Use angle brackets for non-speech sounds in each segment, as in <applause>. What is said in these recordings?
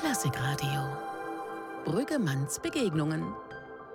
Klassikradio. Brüggemanns Begegnungen.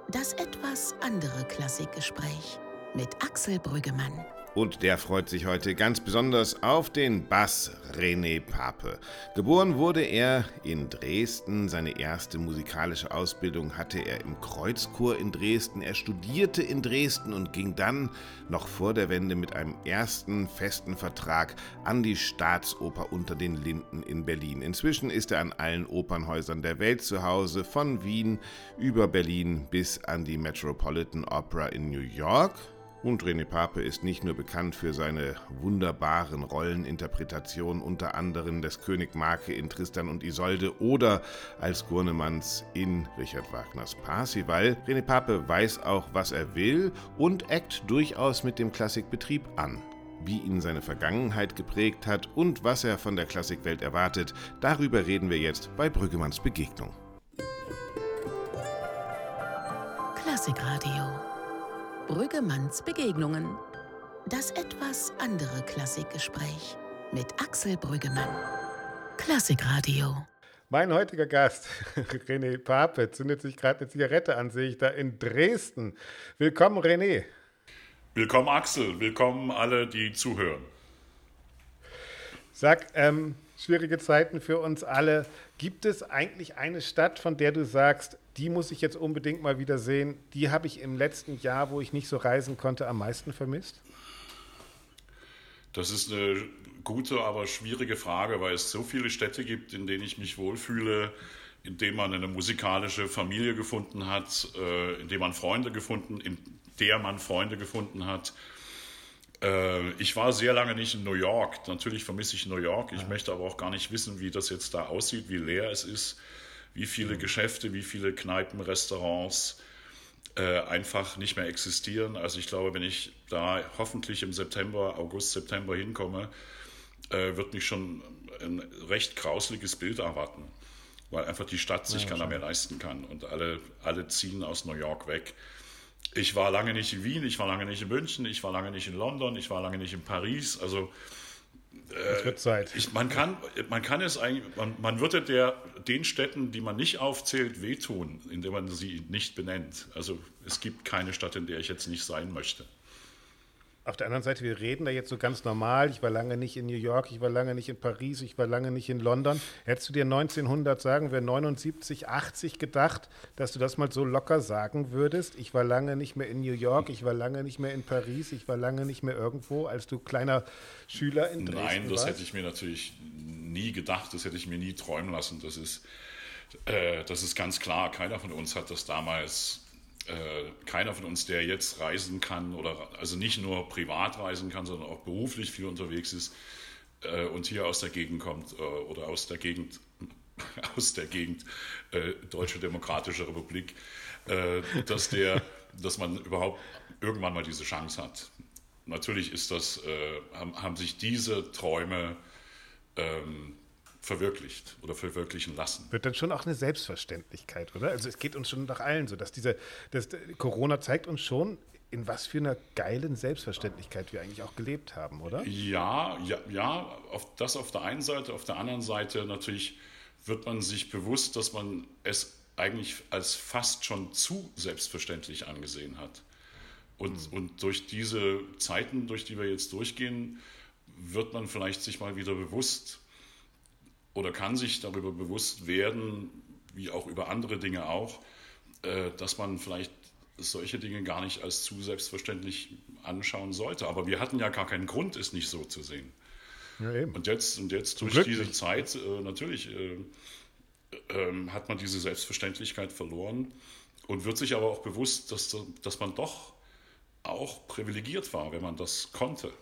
Das etwas andere Klassikgespräch mit Axel Brüggemann. Und der freut sich heute ganz besonders auf den Bass René Pape. Geboren wurde er in Dresden. Seine erste musikalische Ausbildung hatte er im Kreuzchor in Dresden. Er studierte in Dresden und ging dann noch vor der Wende mit einem ersten festen Vertrag an die Staatsoper unter den Linden in Berlin. Inzwischen ist er an allen Opernhäusern der Welt zu Hause, von Wien über Berlin bis an die Metropolitan Opera in New York. Und René Pape ist nicht nur bekannt für seine wunderbaren Rolleninterpretationen, unter anderem des König Marke in Tristan und Isolde oder als Gurnemanns in Richard Wagners Parsival. René Pape weiß auch, was er will und eckt durchaus mit dem Klassikbetrieb an. Wie ihn seine Vergangenheit geprägt hat und was er von der Klassikwelt erwartet, darüber reden wir jetzt bei Brüggemanns Begegnung. Klassikradio. Brüggemanns Begegnungen. Das etwas andere Klassikgespräch mit Axel Brüggemann. Klassikradio. Mein heutiger Gast, <laughs> René Pape, zündet sich gerade eine Zigarette an, sehe ich da in Dresden. Willkommen, René. Willkommen, Axel. Willkommen alle, die zuhören. Sag, ähm, schwierige Zeiten für uns alle. Gibt es eigentlich eine Stadt, von der du sagst, die muss ich jetzt unbedingt mal wieder sehen. Die habe ich im letzten Jahr, wo ich nicht so reisen konnte, am meisten vermisst? Das ist eine gute, aber schwierige Frage, weil es so viele Städte gibt, in denen ich mich wohlfühle, in denen man eine musikalische Familie gefunden hat, äh, in denen man Freunde gefunden, in der man Freunde gefunden hat. Äh, ich war sehr lange nicht in New York. Natürlich vermisse ich New York. Ich ja. möchte aber auch gar nicht wissen, wie das jetzt da aussieht, wie leer es ist wie viele Geschäfte, wie viele Kneipen, Restaurants äh, einfach nicht mehr existieren. Also ich glaube, wenn ich da hoffentlich im September, August, September hinkomme, äh, wird mich schon ein recht grausliches Bild erwarten, weil einfach die Stadt sich ja, keiner mehr leisten kann und alle, alle ziehen aus New York weg. Ich war lange nicht in Wien, ich war lange nicht in München, ich war lange nicht in London, ich war lange nicht in Paris. Also es wird Zeit. Ich, man, kann, man kann es eigentlich, man, man würde der, den Städten, die man nicht aufzählt, wehtun, indem man sie nicht benennt. Also es gibt keine Stadt, in der ich jetzt nicht sein möchte. Auf der anderen Seite, wir reden da jetzt so ganz normal. Ich war lange nicht in New York, ich war lange nicht in Paris, ich war lange nicht in London. Hättest du dir 1900, sagen wir 79, 80 gedacht, dass du das mal so locker sagen würdest? Ich war lange nicht mehr in New York, ich war lange nicht mehr in Paris, ich war lange nicht mehr irgendwo, als du kleiner Schüler in Dresden Nein, das warst? hätte ich mir natürlich nie gedacht, das hätte ich mir nie träumen lassen. Das ist, äh, das ist ganz klar. Keiner von uns hat das damals keiner von uns, der jetzt reisen kann oder also nicht nur privat reisen kann, sondern auch beruflich viel unterwegs ist äh, und hier aus der Gegend kommt äh, oder aus der Gegend <laughs> aus der Gegend äh, Deutsche Demokratische Republik, äh, dass der, <laughs> dass man überhaupt irgendwann mal diese Chance hat. Natürlich ist das, äh, haben, haben, sich diese Träume ähm, verwirklicht oder verwirklichen lassen. Wird dann schon auch eine Selbstverständlichkeit, oder? Also es geht uns schon nach allen so, dass diese, dass Corona zeigt uns schon, in was für einer geilen Selbstverständlichkeit wir eigentlich auch gelebt haben, oder? Ja, ja, ja, auf, das auf der einen Seite, auf der anderen Seite natürlich wird man sich bewusst, dass man es eigentlich als fast schon zu selbstverständlich angesehen hat. Und, mhm. und durch diese Zeiten, durch die wir jetzt durchgehen, wird man vielleicht sich mal wieder bewusst, oder kann sich darüber bewusst werden, wie auch über andere Dinge auch, äh, dass man vielleicht solche Dinge gar nicht als zu selbstverständlich anschauen sollte. Aber wir hatten ja gar keinen Grund, es nicht so zu sehen. Ja, und jetzt, und jetzt durch Glücklich. diese Zeit, äh, natürlich äh, äh, hat man diese Selbstverständlichkeit verloren und wird sich aber auch bewusst, dass, dass man doch auch privilegiert war, wenn man das konnte.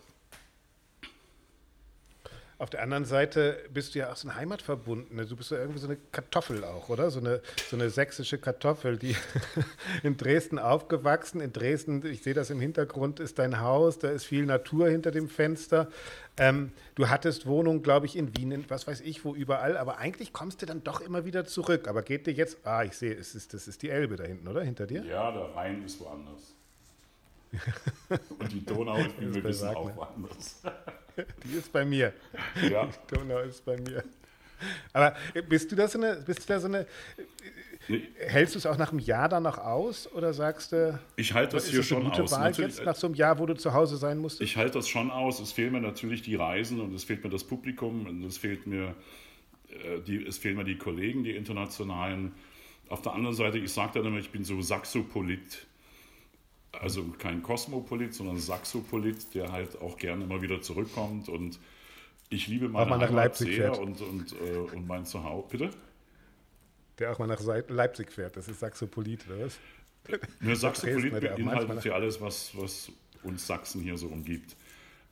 Auf der anderen Seite bist du ja auch so ein Heimatverbundener. Du bist ja irgendwie so eine Kartoffel auch, oder? So eine, so eine sächsische Kartoffel, die <laughs> in Dresden aufgewachsen. In Dresden, ich sehe das im Hintergrund, ist dein Haus, da ist viel Natur hinter dem Fenster. Ähm, du hattest Wohnung, glaube ich, in Wien, in was weiß ich, wo überall, aber eigentlich kommst du dann doch immer wieder zurück. Aber geht dir jetzt, ah, ich sehe, es ist, das ist die Elbe da hinten, oder? Hinter dir? Ja, der Rhein ist woanders. <laughs> Und die Donau, wie wir wissen, auch woanders. <laughs> Die ist bei mir. Ja. Die Donau ist bei mir. Aber bist du da so eine, bist du da so eine, nee. hältst du es auch nach einem Jahr dann noch aus oder sagst du, ich halte das hier schon aus. Wahl jetzt nach so einem Jahr, wo du zu Hause sein musst? Ich halte das schon aus. Es fehlen mir natürlich die Reisen und es fehlt mir das Publikum und es fehlt mir, äh, die, es fehlen mir die Kollegen, die internationalen. Auf der anderen Seite, ich sage dann immer, ich bin so Saxopolit. Also kein Kosmopolit, sondern Saxopolit, der halt auch gerne immer wieder zurückkommt und ich liebe meine Heimat sehr und, und, äh, und mein Zuhause. Bitte? Der auch mal nach Leipzig fährt. Das ist Saxopolit, oder was? <laughs> Eine Saxopolit beinhaltet ja alles, was, was uns Sachsen hier so umgibt.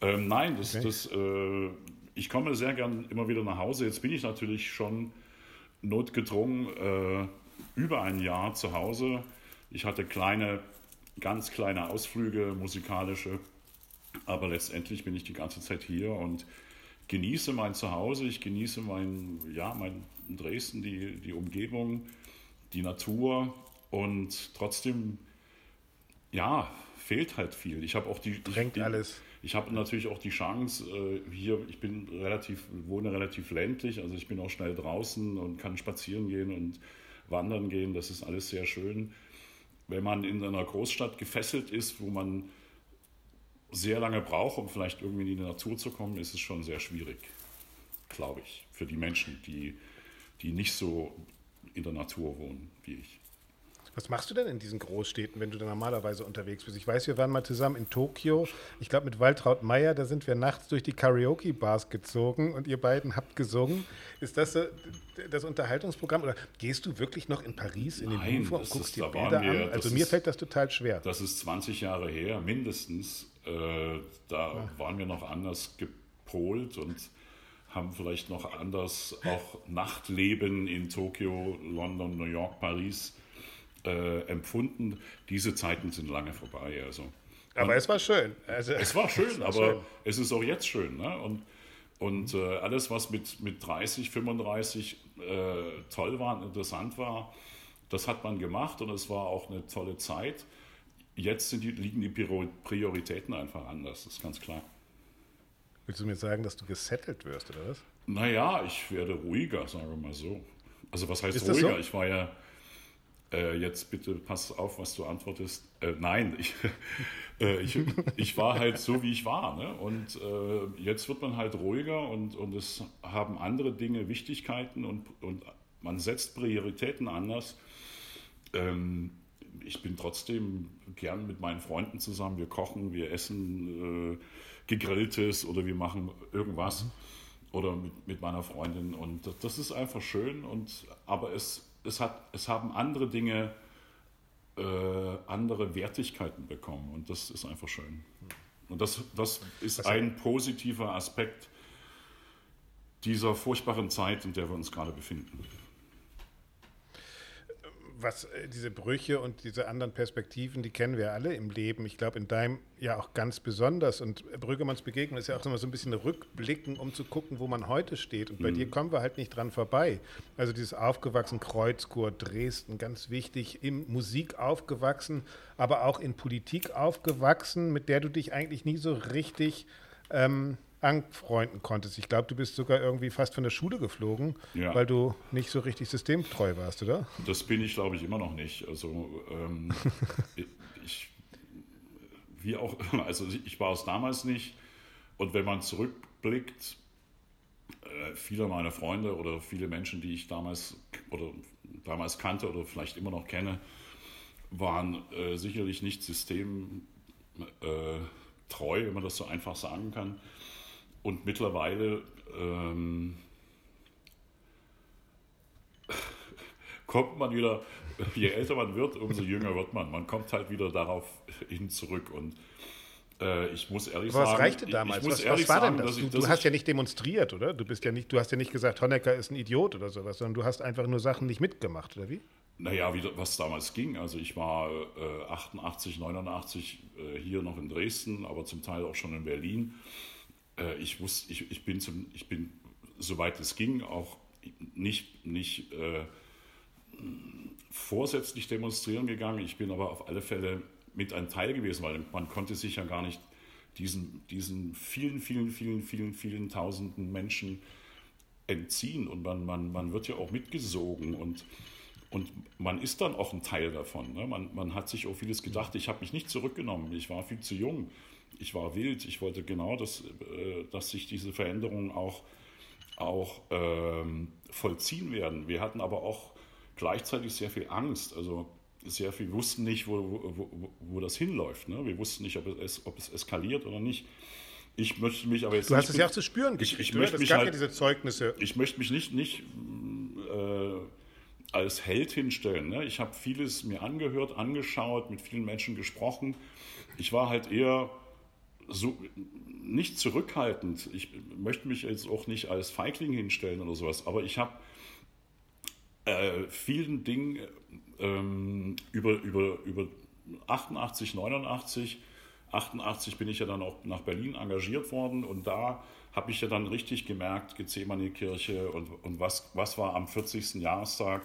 Ähm, nein, das, okay. das, äh, ich komme sehr gern immer wieder nach Hause. Jetzt bin ich natürlich schon notgedrungen äh, über ein Jahr zu Hause. Ich hatte kleine, ganz kleine Ausflüge, musikalische, aber letztendlich bin ich die ganze Zeit hier und genieße mein Zuhause, ich genieße mein, ja, mein Dresden, die, die Umgebung, die Natur und trotzdem, ja, fehlt halt viel. Ich habe auch die. Drängt die, alles. Ich habe natürlich auch die Chance, äh, hier, ich bin relativ, wohne relativ ländlich, also ich bin auch schnell draußen und kann spazieren gehen und wandern gehen. Das ist alles sehr schön. Wenn man in einer Großstadt gefesselt ist, wo man sehr lange braucht, um vielleicht irgendwie in die Natur zu kommen, ist es schon sehr schwierig, glaube ich, für die Menschen, die, die nicht so in der Natur wohnen wie ich. Was machst du denn in diesen Großstädten, wenn du da normalerweise unterwegs bist? Ich weiß, wir waren mal zusammen in Tokio. Ich glaube, mit Waltraud Meyer, da sind wir nachts durch die Karaoke-Bars gezogen und ihr beiden habt gesungen. Ist das so das Unterhaltungsprogramm? Oder gehst du wirklich noch in Paris in den Nein, Louvre und guckst dir Bilder wir, an? Also mir ist, fällt das total schwer. Das ist 20 Jahre her, mindestens. Äh, da ja. waren wir noch anders gepolt und haben vielleicht noch anders auch Nachtleben in Tokio, London, New York, Paris äh, empfunden. Diese Zeiten sind lange vorbei. Also. Aber es war schön. Also, es war <laughs> schön, es war aber schön. es ist auch jetzt schön. Ne? Und, und äh, alles, was mit, mit 30, 35 äh, toll war und interessant war, das hat man gemacht und es war auch eine tolle Zeit. Jetzt die, liegen die Prioritäten einfach anders, das ist ganz klar. Willst du mir sagen, dass du gesettelt wirst, oder was? Naja, ich werde ruhiger, sagen wir mal so. Also was heißt ruhiger? So? Ich war ja, äh, jetzt bitte pass auf, was du antwortest. Äh, nein, <laughs> ich, äh, ich, ich, war halt so, wie ich war. Ne? Und äh, jetzt wird man halt ruhiger und, und es haben andere Dinge Wichtigkeiten und, und man setzt Prioritäten anders. Ähm, ich bin trotzdem gern mit meinen Freunden zusammen. Wir kochen, wir essen äh, gegrilltes oder wir machen irgendwas mhm. oder mit, mit meiner Freundin. Und das, das, ist einfach schön. Und, aber es, es, hat, es haben andere Dinge äh, andere Wertigkeiten bekommen. Und das ist einfach schön. Und das, das ist ein positiver Aspekt dieser furchtbaren Zeit, in der wir uns gerade befinden was äh, diese Brüche und diese anderen Perspektiven, die kennen wir alle im Leben. Ich glaube, in deinem ja auch ganz besonders. Und Brüggemanns Begegnung ist ja auch immer so ein bisschen Rückblicken, um zu gucken, wo man heute steht. Und bei mhm. dir kommen wir halt nicht dran vorbei. Also dieses aufgewachsen Kreuzchor Dresden, ganz wichtig, in Musik aufgewachsen, aber auch in Politik aufgewachsen, mit der du dich eigentlich nie so richtig ähm, anfreunden konntest. Ich glaube, du bist sogar irgendwie fast von der Schule geflogen, ja. weil du nicht so richtig systemtreu warst, oder? Das bin ich, glaube ich, immer noch nicht. Also ähm, <laughs> ich, wie auch immer, also ich war es damals nicht. Und wenn man zurückblickt, äh, viele meiner Freunde oder viele Menschen, die ich damals oder damals kannte oder vielleicht immer noch kenne, waren äh, sicherlich nicht systemtreu, wenn man das so einfach sagen kann. Und mittlerweile ähm, <laughs> kommt man wieder, je älter man wird, umso jünger wird man. Man kommt halt wieder darauf hin zurück. Und äh, ich muss ehrlich Aber sagen. Was reichte damals? was, was war denn das? du, du hast ja nicht demonstriert, oder? Du bist ja nicht, du hast ja nicht gesagt, Honecker ist ein Idiot oder sowas, sondern du hast einfach nur Sachen nicht mitgemacht, oder wie? Naja, wie, was damals ging. Also ich war äh, 88, 89 äh, hier noch in Dresden, aber zum Teil auch schon in Berlin äh, ich, wusste, ich, ich, bin zum, ich bin, soweit es ging, auch nicht, nicht äh, vorsätzlich demonstrieren gegangen. Ich bin aber auf alle Fälle mit ein Teil gewesen, weil man konnte sich ja gar nicht diesen, diesen vielen, vielen, vielen, vielen, vielen tausenden Menschen entziehen und man, man, man wird ja auch mitgesogen und, und man ist dann auch ein Teil davon. Ne? Man, man hat sich auch vieles gedacht. Ich habe mich nicht zurückgenommen. Ich war viel zu jung. Ich war wild. Ich wollte genau, dass, äh, dass sich diese Veränderungen auch, auch ähm, vollziehen werden. Wir hatten aber auch gleichzeitig sehr viel Angst. Also sehr viel wussten nicht, wo, wo, wo das hinläuft. Ne? Wir wussten nicht, ob es, ob es eskaliert oder nicht. Ich möchte mich aber jetzt. Du hast es ja auch zu spüren ich, ich möchte mich halt, ja diese Zeugnisse. Ich möchte mich nicht, nicht äh, als Held hinstellen. Ne? Ich habe vieles mir angehört, angeschaut, mit vielen Menschen gesprochen. Ich war halt eher so nicht zurückhaltend. Ich möchte mich jetzt auch nicht als Feigling hinstellen oder sowas, aber ich habe äh, vielen Dingen ähm, über, über, über 88, 89 88 bin ich ja dann auch nach Berlin engagiert worden und da habe ich ja dann richtig gemerkt, Gethsemane-Kirche und, und was, was war am 40. Jahrestag.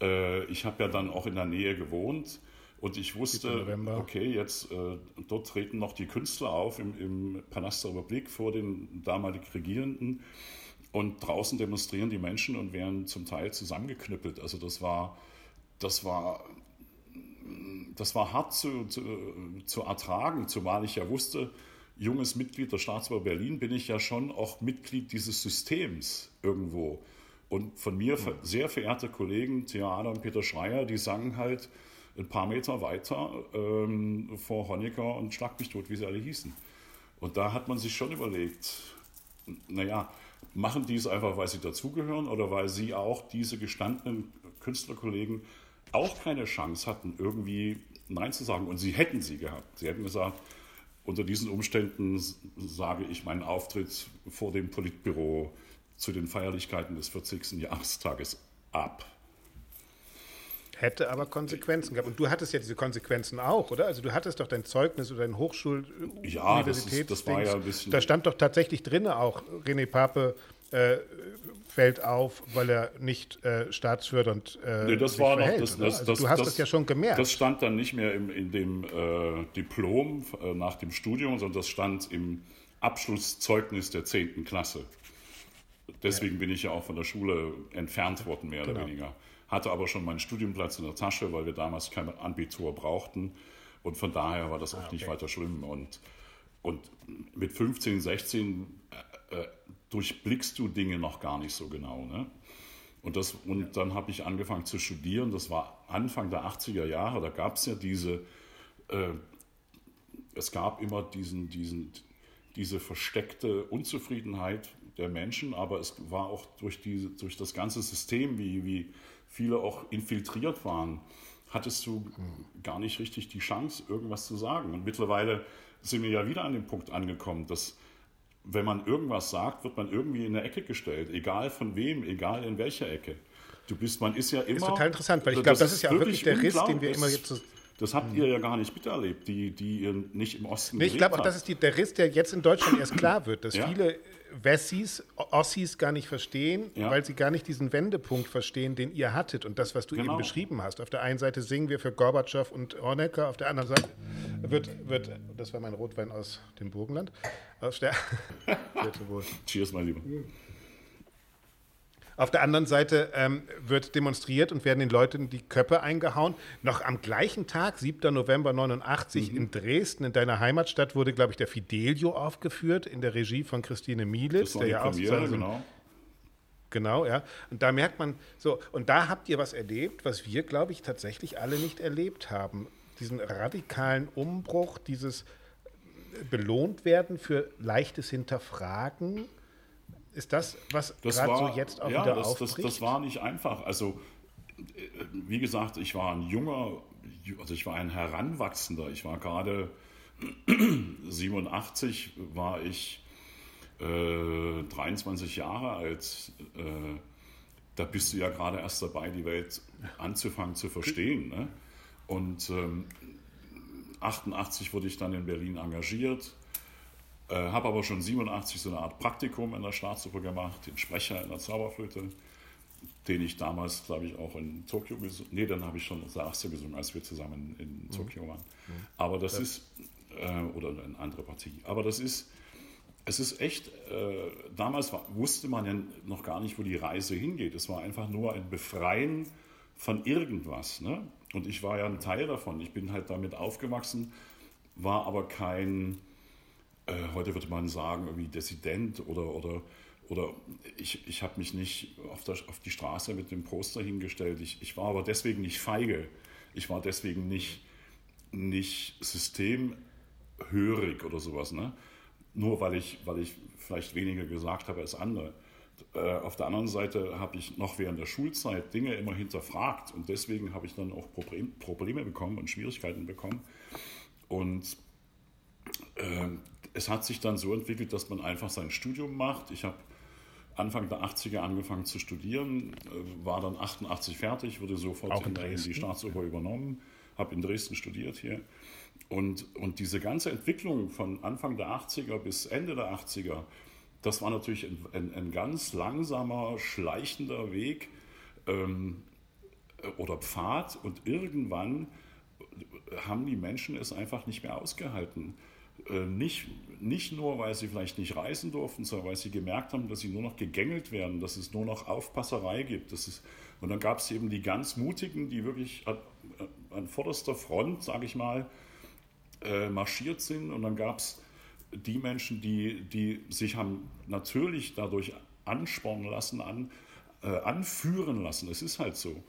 Äh, ich habe ja dann auch in der Nähe gewohnt und ich wusste, okay, jetzt äh, dort treten noch die Künstler auf im, im Palast der Republik vor den damalig Regierenden und draußen demonstrieren die Menschen und werden zum Teil zusammengeknüppelt. Also das war, das war das war hart zu, zu, zu ertragen, zumal ich ja wusste, junges Mitglied der Staatsbau Berlin bin ich ja schon auch Mitglied dieses Systems irgendwo. Und von mir sehr verehrte Kollegen, Theater und Peter Schreier, die sangen halt ein paar Meter weiter ähm, vor Honecker und Schlag mich tot, wie sie alle hießen. Und da hat man sich schon überlegt, naja, machen die es einfach, weil sie dazugehören oder weil sie auch diese gestandenen Künstlerkollegen auch keine Chance hatten, irgendwie Nein zu sagen. Und sie hätten sie gehabt. Sie hätten gesagt, unter diesen Umständen sage ich meinen Auftritt vor dem Politbüro zu den Feierlichkeiten des 40. Jahrestages ab. Hätte aber Konsequenzen gehabt. Und du hattest ja diese Konsequenzen auch, oder? Also du hattest doch dein Zeugnis oder dein Hochschul ja, Universitäts das, ist, das war ja ein bisschen. Da stand doch tatsächlich drin auch, René Pape äh, fällt auf, weil er nicht äh, staatsfördernd äh, nee, das war verhält, noch, das, das, also du hast das, das, ja schon gemerkt. Das stand dann nicht mehr im, in dem äh, Diplom äh, nach dem Studium, sondern das stand im Abschlusszeugnis der 10. Klasse. Deswegen ja. bin ich ja auch von der Schule entfernt worden, mehr genau. oder weniger. Hatte aber schon meinen Studienplatz in der Tasche, weil wir damals kein Abitur brauchten. Und von daher war das auch ah, okay. nicht weiter schlimm. Und, und mit 15, 16 äh, durchblickst du Dinge noch gar nicht so genau. Ne? Und, das, und dann habe ich angefangen zu studieren. Das war Anfang der 80er Jahre. Da gab es ja diese, äh, es gab immer diesen, diesen, diese versteckte Unzufriedenheit der Menschen, aber es war auch durch, diese, durch das ganze System, wie, wie viele auch infiltriert waren, hattest du gar nicht richtig die Chance, irgendwas zu sagen. Und mittlerweile sind wir ja wieder an dem Punkt angekommen, dass wenn man irgendwas sagt, wird man irgendwie in eine Ecke gestellt, egal von wem, egal in welcher Ecke. Du bist, man ist ja immer. Das ist total interessant, weil ich glaube, das ist ja wirklich der Riss, den wir immer jetzt so das habt ihr ja gar nicht miterlebt, die, die ihr nicht im Osten nee, Ich glaube auch, das ist die, der Riss, der jetzt in Deutschland erst klar wird, dass ja. viele Wessis, Ossis gar nicht verstehen, ja. weil sie gar nicht diesen Wendepunkt verstehen, den ihr hattet und das, was du genau. eben beschrieben hast. Auf der einen Seite singen wir für Gorbatschow und Honecker, auf der anderen Seite wird, wird das war mein Rotwein aus dem Burgenland, auf der, <laughs> Cheers, mein Lieber. Auf der anderen Seite ähm, wird demonstriert und werden den Leuten die Köpfe eingehauen. Noch am gleichen Tag, 7. November 89, mhm. in Dresden, in deiner Heimatstadt, wurde, glaube ich, der Fidelio aufgeführt in der Regie von Christine Mielitz, der ja auch Premiere, so genau. Genau, ja. Und da merkt man so, und da habt ihr was erlebt, was wir, glaube ich, tatsächlich alle nicht erlebt haben. Diesen radikalen Umbruch, dieses belohnt werden für leichtes Hinterfragen ist das, was gerade so jetzt auch ja, wieder das, aufbricht? Das, das war nicht einfach. Also, wie gesagt, ich war ein junger, also ich war ein Heranwachsender. Ich war gerade <clears throat> 87, war ich äh, 23 Jahre alt. Äh, da bist du ja gerade erst dabei, die Welt anzufangen zu verstehen. Ne? Und ähm, 88 wurde ich dann in Berlin engagiert äh, habe aber schon 87 so eine Art Praktikum in der Staatsoper gemacht, den Sprecher in der Zauberflöte, den ich damals, glaube ich, auch in Tokio gesungen Nee, dann habe ich schon erste gesungen, als wir zusammen in Tokio waren. Mhm. Aber das ja. ist, äh, oder eine andere Partie. Aber das ist, es ist echt, äh, damals war, wusste man ja noch gar nicht, wo die Reise hingeht. Es war einfach nur ein Befreien von irgendwas. Ne? Und ich war ja ein Teil davon. Ich bin halt damit aufgewachsen, war aber kein, heute würde man sagen, irgendwie Dissident oder, oder, oder ich, ich habe mich nicht auf, der, auf die Straße mit dem Poster hingestellt. Ich, ich war aber deswegen nicht feige. Ich war deswegen nicht, nicht systemhörig oder sowas. Ne? Nur weil ich, weil ich vielleicht weniger gesagt habe als andere. Äh, auf der anderen Seite habe ich noch während der Schulzeit Dinge immer hinterfragt und deswegen habe ich dann auch Probleme bekommen und Schwierigkeiten bekommen. Und äh, es hat sich dann so entwickelt, dass man einfach sein Studium macht. Ich habe Anfang der 80er angefangen zu studieren, äh, war dann 88 fertig, wurde sofort in, in, die Staatsoper übernommen, habe in Dresden studiert hier. Und, und diese ganze Entwicklung von Anfang der 80er bis Ende der 80er, das war natürlich ein, ein, ein ganz langsamer, schleichender Weg ähm, oder Pfad. Und irgendwann haben die Menschen es einfach nicht mehr ausgehalten. Äh, nicht, nicht nur, weil sie vielleicht nicht reisen durften, sondern weil sie gemerkt haben, dass sie nur noch gegängelt werden, dass es nur noch Aufpasserei gibt. Das ist, und dann gab es eben die ganz Mutigen, die wirklich an, an vorderster Front, sage ich mal, äh, marschiert sind. Und dann gab es die Menschen, die, die sich haben natürlich dadurch anspornen lassen, an, äh, anführen lassen. Es ist halt so. Hm.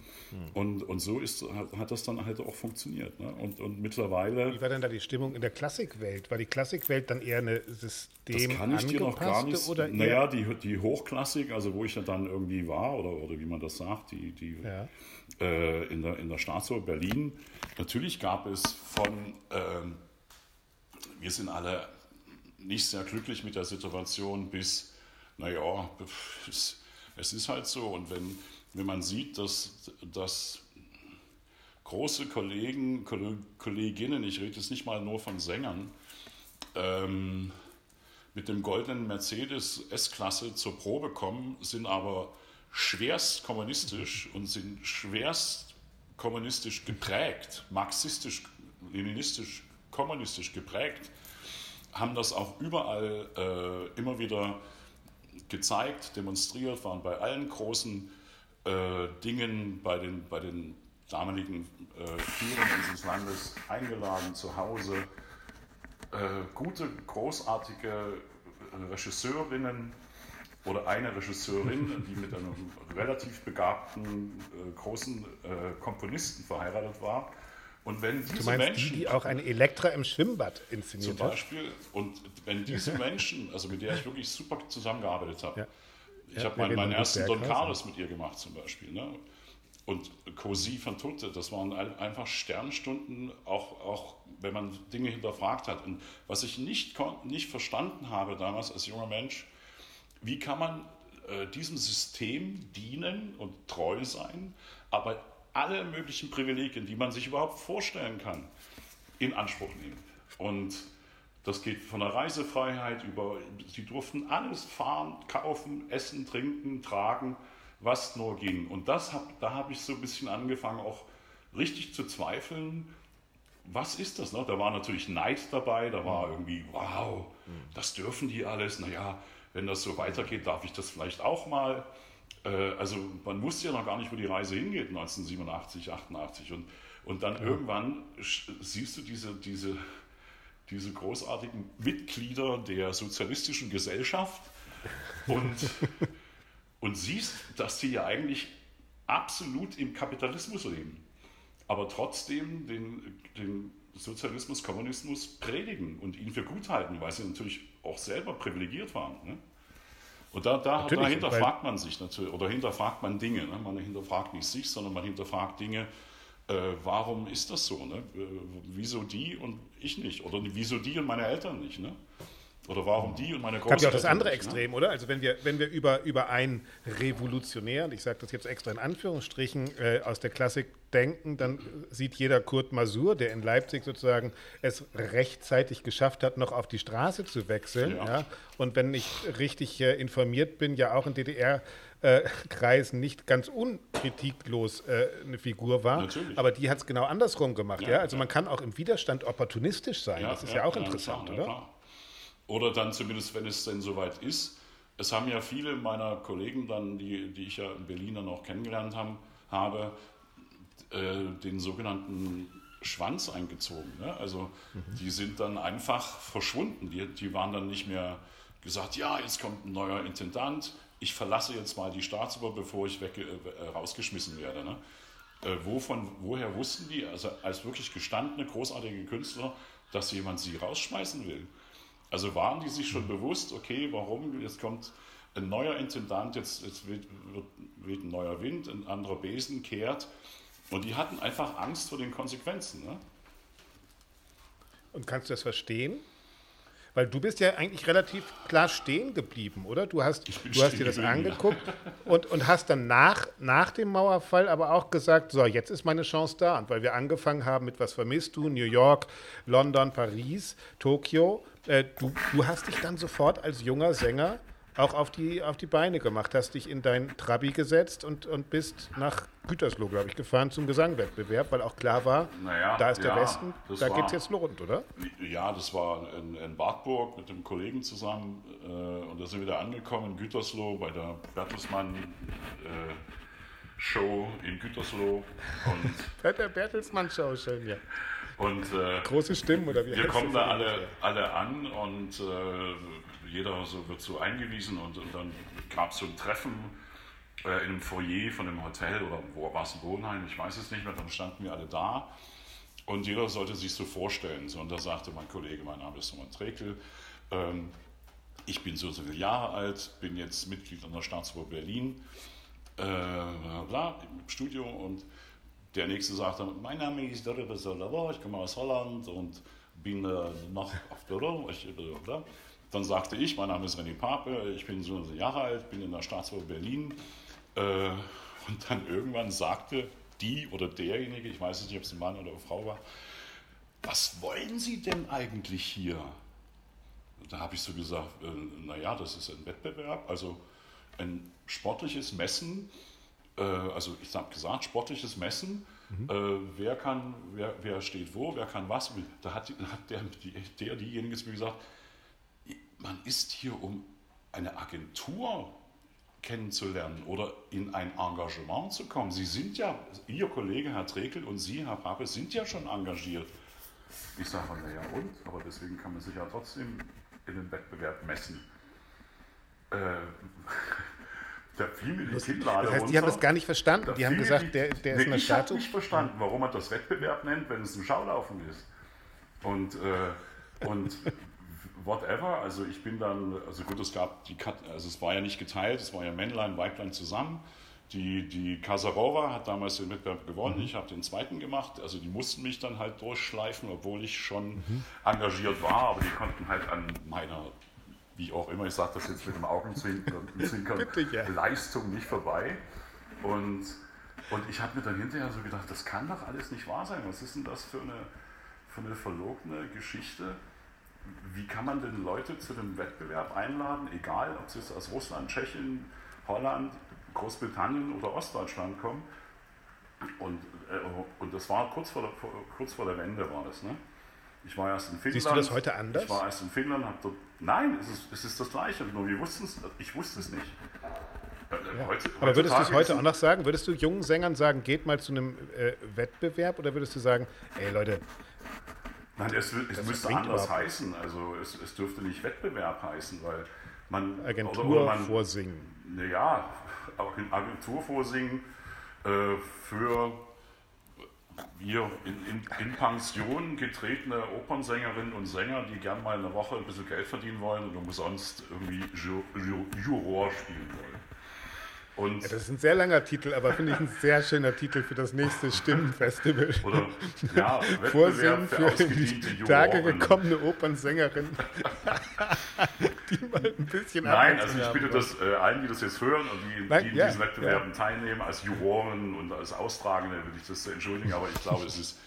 Und, und so ist, hat, hat, das dann halt auch funktioniert. Ne? Und, und mittlerweile. Wie war denn da die Stimmung in der Klassikwelt? War die Klassikwelt dann eher eine System Das kann ich dir noch gar nicht. Oder naja, die, die Hochklassik, also wo ich dann irgendwie war, oder, oder wie man das sagt, die, die ja. äh, in, der, in der Staatsoper Berlin. Natürlich gab es von. Äh, wir sind alle nicht sehr glücklich mit der Situation bis, naja, es, es ist halt so. Und wenn, wenn man sieht, dass, dass große Kollegen, Kolleginnen, ich rede jetzt nicht mal nur von Sängern, ähm, mit dem goldenen Mercedes S-Klasse zur Probe kommen, sind aber schwerst kommunistisch <laughs> und sind schwerst kommunistisch geprägt, marxistisch, leninistisch, kommunistisch geprägt haben das auch überall äh, immer wieder gezeigt, demonstriert, waren bei allen großen äh, Dingen bei den, bei den damaligen äh, Führern unseres Landes eingeladen zu Hause. Äh, gute, großartige äh, Regisseurinnen oder eine Regisseurin, <laughs> die mit einem relativ begabten äh, großen Komponisten verheiratet war, und wenn diese du meinst Menschen. Die, die auch eine Elektra im Schwimmbad inszeniert Zum Beispiel. Hat? Und wenn diese <laughs> Menschen, also mit der ich wirklich super zusammengearbeitet habe, ja. ich ja, habe meinen, meinen ersten Don Carlos mit ihr gemacht zum Beispiel. Ne? Und Cosi van Tutte, das waren einfach Sternstunden, auch, auch wenn man Dinge hinterfragt hat. Und was ich nicht, nicht verstanden habe damals als junger Mensch, wie kann man äh, diesem System dienen und treu sein, aber alle möglichen Privilegien, die man sich überhaupt vorstellen kann, in Anspruch nehmen. Und das geht von der Reisefreiheit über, sie durften alles fahren, kaufen, essen, trinken, tragen, was nur ging. Und das hab, da habe ich so ein bisschen angefangen, auch richtig zu zweifeln, was ist das? Ne? Da war natürlich Neid dabei, da war irgendwie, wow, das dürfen die alles. Naja, wenn das so weitergeht, darf ich das vielleicht auch mal. Äh, also man wusste ja noch gar nicht, wo die Reise hingeht 1987, 88 und, und dann ja. irgendwann siehst du diese, diese, diese großartigen Mitglieder der sozialistischen Gesellschaft <laughs> und, und siehst, dass die ja eigentlich absolut im Kapitalismus leben, aber trotzdem den, den Sozialismus, Kommunismus predigen und ihn für gut halten, weil sie natürlich auch selber privilegiert waren. Ne? Und da, da, da hinterfragt man sich natürlich, oder hinterfragt man Dinge. Ne? Man hinterfragt nicht sich, sondern man hinterfragt Dinge, äh, warum ist das so? Ne? Wieso die und ich nicht? Oder wieso die und meine Eltern nicht? Ne? Oder warum die und meine Großeltern? Gab ja auch das andere ne? Extrem, ne? oder? Also wenn wir, wenn wir über, über einen Revolutionär, und ich sage das jetzt extra in Anführungsstrichen, äh, aus der Klassik denken, dann sieht jeder Kurt Masur, der in Leipzig sozusagen es rechtzeitig geschafft hat, noch auf die Straße zu wechseln. Ja. ja? Und wenn ich richtig äh, informiert bin, ja auch in DDR äh, Kreisen nicht ganz unkritiklos äh, eine Figur war. Natürlich. Aber die hat es genau andersrum gemacht. Ja, ja? Also ja. man kann auch im Widerstand opportunistisch sein. das ist ja, auch interessant, oder? Oder dann zumindest, wenn es denn soweit ist. Es haben ja viele meiner Kollegen dann, die, die ich ja in Berlin dann auch kennengelernt haben, habe, äh, den sogenannten Schwanz eingezogen. Ne? Also mhm. die sind dann einfach verschwunden. Die, die waren dann nicht mehr gesagt, ja, jetzt kommt ein neuer Intendant, ich verlasse jetzt mal die Staatsoper, bevor ich weg, äh, rausgeschmissen werde. Ne? Äh, wovon, woher wussten die, also als wirklich gestandene, großartige Künstler, dass jemand sie rausschmeißen will? Also waren die sich schon bewusst, okay, warum, jetzt kommt ein neuer Intendant, jetzt, jetzt weht, wird, weht ein neuer Wind, ein anderer Besen kehrt. Und die hatten einfach Angst vor den Konsequenzen. Ne? Und kannst du das verstehen? Weil du bist ja eigentlich relativ klar stehen geblieben, oder? Du hast, du hast dir das angeguckt und, und hast dann nach, nach dem Mauerfall aber auch gesagt, so, jetzt ist meine Chance da. Und weil wir angefangen haben mit Was vermisst du? New York, London, Paris, Tokio. Äh, du, du hast dich dann sofort als junger Sänger auch auf die, auf die Beine gemacht, hast dich in dein Trabi gesetzt und, und bist nach Gütersloh, glaube ich, gefahren zum Gesangwettbewerb, weil auch klar war, naja, da ist der ja, Westen, da geht es jetzt rund, oder? Ja, das war in, in Wartburg mit dem Kollegen zusammen äh, und da sind wir da angekommen in Gütersloh bei der Bertelsmann äh, Show in Gütersloh. Und <laughs> bei der Bertelsmann Show, schön, ja. Und, äh, Große Stimmen oder wie Wir kommen da alle, alle an und äh, jeder so, wird so eingewiesen und, und dann gab es so ein Treffen äh, in einem Foyer von einem Hotel oder wo war es ein Wohnheim, ich weiß es nicht mehr, dann standen wir alle da und jeder sollte sich so vorstellen. So, und da sagte mein Kollege, mein Name ist Roman Trekel, ähm, ich bin so so viele Jahre alt, bin jetzt Mitglied an der Staatsoper Berlin, äh, bla, im Studio und der nächste sagte, mein Name ist Doribe Solava, ich komme aus Holland und bin äh, noch auf Büro. Ich, äh. Dann sagte ich, mein Name ist René Pape, ich bin so Jahre alt, bin in der Staatsoper Berlin. Äh, und dann irgendwann sagte die oder derjenige, ich weiß nicht, ob es ein Mann oder eine Frau war, was wollen Sie denn eigentlich hier? Da habe ich so gesagt, äh, naja, das ist ein Wettbewerb, also ein sportliches Messen, also ich habe gesagt, sportliches Messen, mhm. äh, wer kann, wer, wer steht wo, wer kann was. Da hat, hat der, der, diejenige zu mir gesagt, man ist hier, um eine Agentur kennenzulernen oder in ein Engagement zu kommen. Sie sind ja, Ihr Kollege Herr Trekel und Sie, Herr Pape, sind ja schon engagiert. Ich sage, naja und? Aber deswegen kann man sich ja trotzdem in den Wettbewerb messen. Äh, da fiel mir die Kinnlade Das heißt, die haben das gar nicht verstanden. Die haben gesagt, die, der, der nee, ist eine Ich habe nicht verstanden, warum man das Wettbewerb nennt, wenn es ein Schaulaufen ist. Und, äh, und <laughs> whatever. Also ich bin dann, also gut, es gab die, also es war ja nicht geteilt, es war ja Männlein, Weiblein zusammen. Die, die Kasarova hat damals den Wettbewerb gewonnen, mhm. ich habe den zweiten gemacht. Also die mussten mich dann halt durchschleifen, obwohl ich schon mhm. engagiert war, aber die konnten halt an meiner, wie auch immer, ich sage das jetzt mit dem Augenzwinkern, ja. Leistung nicht vorbei. Und, und ich habe mir dann hinterher so gedacht, das kann doch alles nicht wahr sein. Was ist denn das für eine, für eine verlogene Geschichte? wie kann man denn Leute zu dem Wettbewerb einladen, egal ob sie aus Russland, Tschechien, Holland, Großbritannien oder Ostdeutschland kommen? Und, äh, und das war kurz vor, der, kurz vor der Wende war das. Ne? Ich war erst in Finnland. Siehst du das heute anders? Ich war erst in Finnland, habe dort. Nein, es ist, es ist das Gleiche, nur wir wussten es, ich wusste es nicht. Äh, ja. Heute, Aber würdest du es heute anders sagen? Würdest du jungen Sängern sagen, geht mal zu einem äh, Wettbewerb oder würdest du sagen, ey Leute, Nein, es, es müsste anders heißen. Also es, es, dürfte nicht Wettbewerb heißen, weil man. Agentur oder, oder man, vorsingen. Ja, Agentur vorsingen äh, für wir in, in, in, Pension getretene Opernsängerinnen und Sänger, die gern mal eine Woche ein bisschen Geld verdienen wollen und umsonst irgendwie Juror spielen wollen. Und ja, das ist ein sehr langer Titel, aber finde ich ein sehr schöner Titel für das nächste Stimmenfestival. Oder ja, <laughs> Vorsingen für die Tage gekommene Opernsängerin, <laughs> die mal ein bisschen Nein, also ich bitte das äh, allen, die das jetzt hören und die, Nein, die in ja, diesen Wettbewerben ja. teilnehmen, als Juroren und als Austragende, würde ich das entschuldigen, aber ich glaube, es ist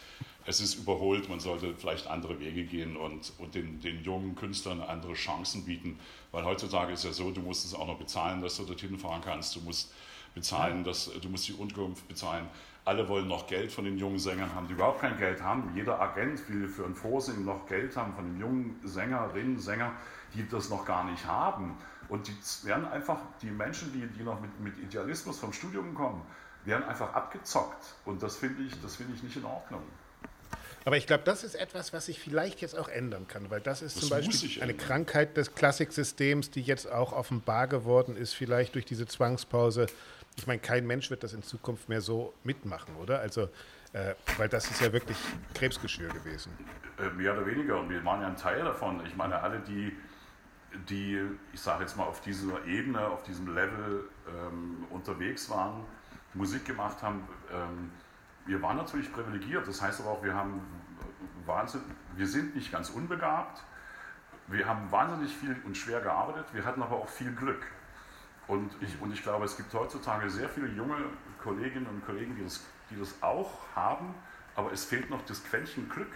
es ist überholt, man sollte vielleicht andere Wege gehen und, und den, den jungen Künstlern andere Chancen bieten, weil heutzutage ist ja so, du musst es auch noch bezahlen, dass du dorthin fahren kannst, du musst bezahlen, dass, du musst die Unterkunft bezahlen. alle wollen noch Geld von den jungen Sängern haben, die überhaupt kein Geld haben. Jeder Agent will für ein Vorsingen noch Geld haben von den jungen Sängerinnen, Sängern, die das noch gar nicht haben. Und die werden einfach, die Menschen, die, die noch mit, mit Idealismus vom Studium kommen, werden einfach abgezockt. Und das finde ich, das ich nicht in Ordnung. Aber ich glaube, das ist etwas, was sich vielleicht jetzt auch ändern kann, weil das ist das zum Beispiel eine Krankheit des Klassiksystems, die jetzt auch offenbar geworden ist, vielleicht durch diese Zwangspause ich meine, kein Mensch wird das in Zukunft mehr so mitmachen, oder? Also, äh, weil das ist ja wirklich Krebsgeschwür gewesen. Äh, mehr oder weniger. Und wir waren ja ein Teil davon. Ich meine, alle, die, die ich sage jetzt mal, auf dieser Ebene, auf diesem Level ähm, unterwegs waren, Musik gemacht haben, ähm, wir waren natürlich privilegiert. Das heißt aber auch, wir haben Wahnsinn, wir sind nicht ganz unbegabt. Wir haben wahnsinnig viel und schwer gearbeitet. Wir hatten aber auch viel Glück. Und ich, und ich glaube, es gibt heutzutage sehr viele junge Kolleginnen und Kollegen, die das, die das auch haben, aber es fehlt noch das Quäntchen Glück.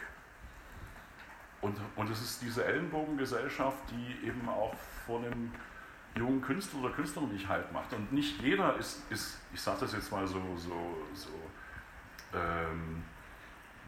Und, und es ist diese Ellenbogengesellschaft, die eben auch vor einem jungen Künstler oder Künstlerin nicht halt macht. Und nicht jeder ist, ist ich sage das jetzt mal so, so, so ähm,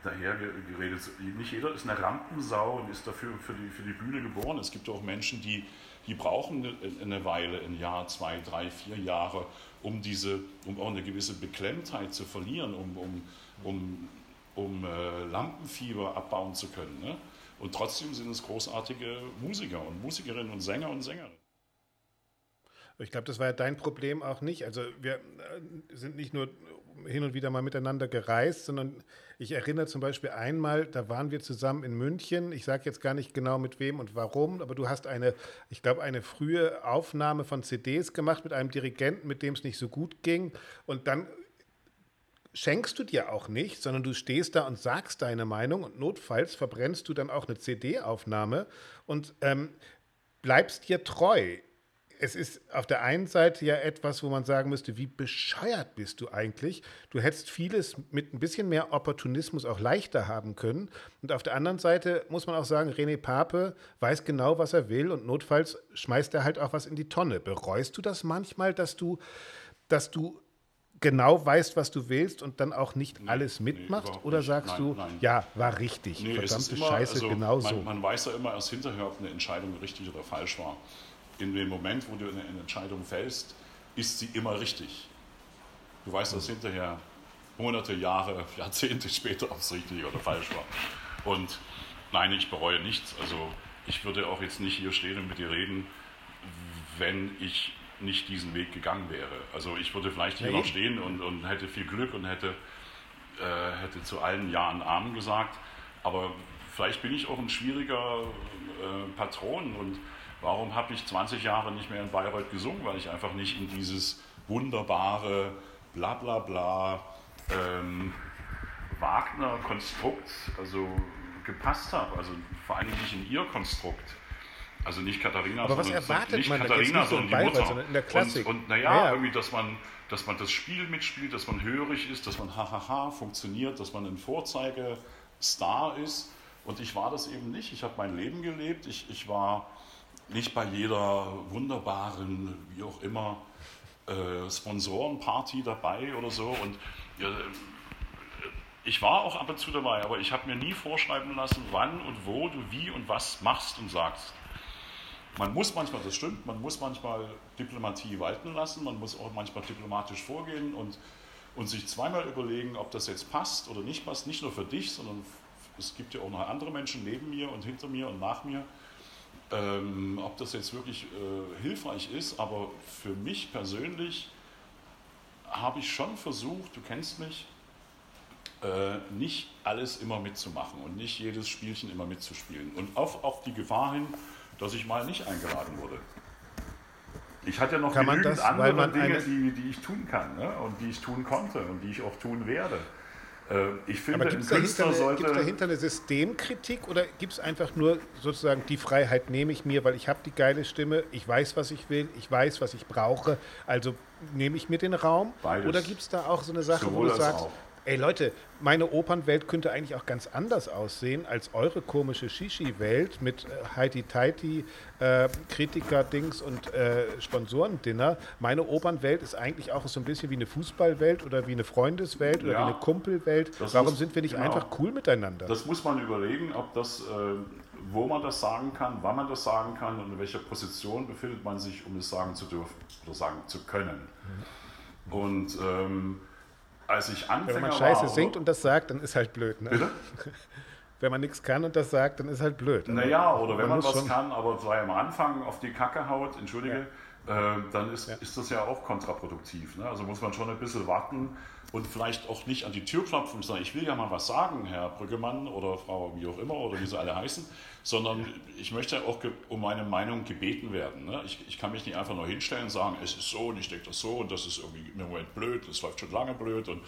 dahergeredet, nicht jeder ist eine Rampensau und ist dafür für die, für die Bühne geboren. Es gibt auch Menschen, die die brauchen eine Weile, ein Jahr, zwei, drei, vier Jahre, um, diese, um auch eine gewisse Beklemmtheit zu verlieren, um, um, um, um äh, Lampenfieber abbauen zu können. Ne? Und trotzdem sind es großartige Musiker und Musikerinnen und Sänger und Sängerinnen. Ich glaube, das war ja dein Problem auch nicht. Also wir äh, sind nicht nur hin und wieder mal miteinander gereist, sondern ich erinnere zum Beispiel einmal, da waren wir zusammen in München. Ich sage jetzt gar nicht genau mit wem und warum, aber du hast eine, ich glaube, eine frühe Aufnahme von CDs gemacht mit einem Dirigenten, mit dem es nicht so gut ging. Und dann schenkst du dir auch nicht, sondern du stehst da und sagst deine Meinung und notfalls verbrennst du dann auch eine CD-Aufnahme und ähm, bleibst dir treu es ist auf der einen Seite ja etwas, wo man sagen müsste, wie bescheuert bist du eigentlich? Du hättest vieles mit ein bisschen mehr Opportunismus auch leichter haben können. Und auf der anderen Seite muss man auch sagen, René Pape weiß genau, was er will und notfalls schmeißt er halt auch was in die Tonne. Bereust du das manchmal, dass du, dass du genau weißt, was du willst und dann auch nicht nee, alles mitmachst? Nee, Oder sagst nein, du, nein. ja, war richtig, nee, verdammte immer, Scheiße, also genau so? Man, man weiß ja immer erst hinterher, ob eine Entscheidung richtig oder falsch war in dem Moment, wo du eine Entscheidung fällst, ist sie immer richtig. Du weißt das hinterher Monate, Jahre, Jahrzehnte später, ob es richtig oder falsch war. Und nein, ich bereue nichts. Also ich würde auch jetzt nicht hier stehen und mit dir reden, wenn ich nicht diesen Weg gegangen wäre. Also ich würde vielleicht hier nee. noch stehen und, und, hätte viel Glück und hätte, äh, hätte zu allen Jahren Amen gesagt. Aber vielleicht bin ich auch ein schwieriger äh, Patron und Warum habe ich 20 Jahre nicht mehr in Bayreuth gesungen? Weil ich einfach nicht in dieses wunderbare Blablabla bla, bla, ähm, Wagner-Konstrukt also gepasst habe. Also vor allem nicht in ihr Konstrukt. Also nicht Katharina, Aber sondern, was erwartet nicht man Katharina, sondern die Mutter. Sondern in der Klassik. Und, und naja, ja, irgendwie, dass man, dass man das Spiel mitspielt, dass man hörig ist, dass man hahaha funktioniert, dass man ein Vorzeigestar ist. Und ich war das eben nicht. Ich habe mein Leben gelebt. Ich, ich war nicht bei jeder wunderbaren, wie auch immer, äh, Sponsorenparty dabei oder so. Und äh, ich war auch ab und zu dabei, aber ich habe mir nie vorschreiben lassen, wann und wo du wie und was machst und sagst. Man muss manchmal, das stimmt, man muss manchmal Diplomatie walten lassen, man muss auch manchmal diplomatisch vorgehen und, und sich zweimal überlegen, ob das jetzt passt oder nicht passt, nicht nur für dich, sondern es gibt ja auch noch andere Menschen neben mir und hinter mir und nach mir. Ähm, ob das jetzt wirklich äh, hilfreich ist, aber für mich persönlich habe ich schon versucht, du kennst mich, äh, nicht alles immer mitzumachen und nicht jedes Spielchen immer mitzuspielen. Und auf, auf die Gefahr hin, dass ich mal nicht eingeladen wurde. Ich hatte ja noch kann genügend das, andere Dinge, die, die ich tun kann ne? und die ich tun konnte und die ich auch tun werde. Äh, ich finde, Aber gibt es dahinter, dahinter eine Systemkritik oder gibt es einfach nur sozusagen die Freiheit nehme ich mir, weil ich habe die geile Stimme, ich weiß, was ich will, ich weiß, was ich brauche, also nehme ich mir den Raum? Beides. Oder gibt es da auch so eine Sache, Sowohl wo du sagst, Ey Leute, meine Opernwelt könnte eigentlich auch ganz anders aussehen als eure komische Shishi-Welt mit äh, Heidi-Tighty, äh, Kritiker-Dings und äh, Sponsorendinner. Meine Opernwelt ist eigentlich auch so ein bisschen wie eine Fußballwelt oder wie eine Freundeswelt oder Ja. wie eine Kumpelwelt. Warum muss- sind wir nicht genau. einfach cool miteinander? Das muss man überlegen, ob das, äh, wo man das sagen kann, wann man das sagen kann und in welcher Position befindet man sich, um es sagen zu dürfen oder sagen zu können. Und ähm, als ich Anfänger Wenn man Scheiße war, singt und das sagt, dann ist halt blöd. Ne? Bitte? <laughs> Wenn man nichts kann und das sagt, dann ist halt blöd. Aber Naja, oder wenn man, muss was kann, aber gleich am Anfang auf die Kacke haut, entschuldige, äh, dann ist, ist das ja auch kontraproduktiv. Ne? Also muss man schon ein bisschen warten und vielleicht auch nicht an die Tür klopfen und sagen, ich will ja mal was sagen, Herr Brüggemann oder Frau wie auch immer oder wie sie alle heißen, sondern ich möchte auch um meine Meinung gebeten werden. Ne? Ich, ich kann mich nicht einfach nur hinstellen und sagen, es ist so und ich denke das so und das ist irgendwie im Moment blöd, das läuft schon lange blöd, und,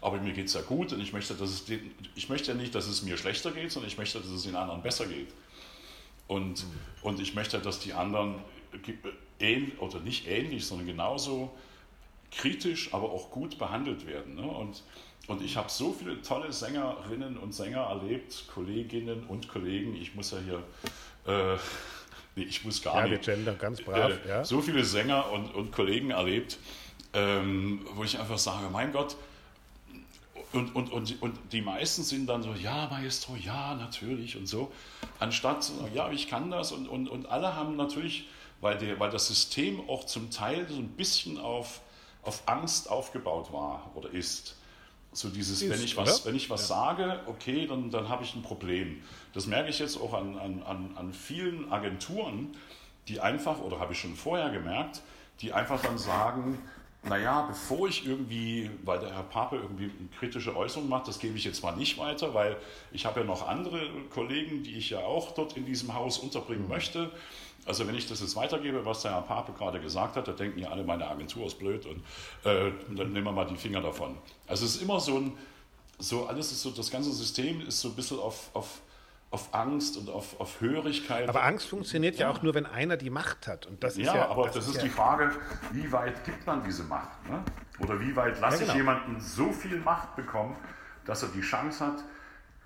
aber mir geht es ja gut und ich möchte, dass es den, ich möchte ja nicht, dass es mir schlechter geht, sondern ich möchte, dass es den anderen besser geht. Und, und ich möchte, dass die anderen ähn, oder nicht ähnlich, sondern genauso kritisch, aber auch gut behandelt werden. Ne? Und, und ich habe so viele tolle Sängerinnen und Sänger erlebt, Kolleginnen und Kollegen. Ich muss ja hier, äh, nee, ich muss gar Ja, nicht. wir gendern ganz brav. Äh, ja. So viele Sänger und, und Kollegen erlebt, ähm, wo ich einfach sage, mein Gott, und, und, und, und die meisten sind dann so, ja, Maestro, ja, natürlich und so, anstatt, zu sagen, ja, ich kann das und, und, und alle haben natürlich, weil, der, weil das System auch zum Teil so ein bisschen auf, auf Angst aufgebaut war oder ist. So dieses, Ist, wenn ich was, oder? wenn ich was sage, okay, dann, dann habe ich ein Problem. Das merke ich jetzt auch an, an, an, an vielen Agenturen, die einfach, oder habe ich schon vorher gemerkt, die einfach dann sagen, naja, bevor ich irgendwie, weil der Herr Pape irgendwie eine kritische Äußerung macht, das gebe ich jetzt mal nicht weiter, weil ich habe ja noch andere Kollegen, die ich ja auch dort in diesem Haus unterbringen möchte. Also wenn ich das jetzt weitergebe, was der Herr Pape gerade gesagt hat, da denken ja alle, meine Agentur ist blöd und äh, dann nehmen wir mal die Finger davon. Also es ist immer so ein, so alles ist so, das ganze System ist so ein bisschen auf, auf, auf Angst und auf, auf Hörigkeit. Aber Angst funktioniert ja. Ja. auch nur, wenn einer die Macht hat. Und das ist Ja, ja, aber das, ist ja, die Frage, wie weit gibt man diese Macht? Ne? Oder wie weit lasse genau. ich jemanden so viel Macht bekommen, dass er die Chance hat,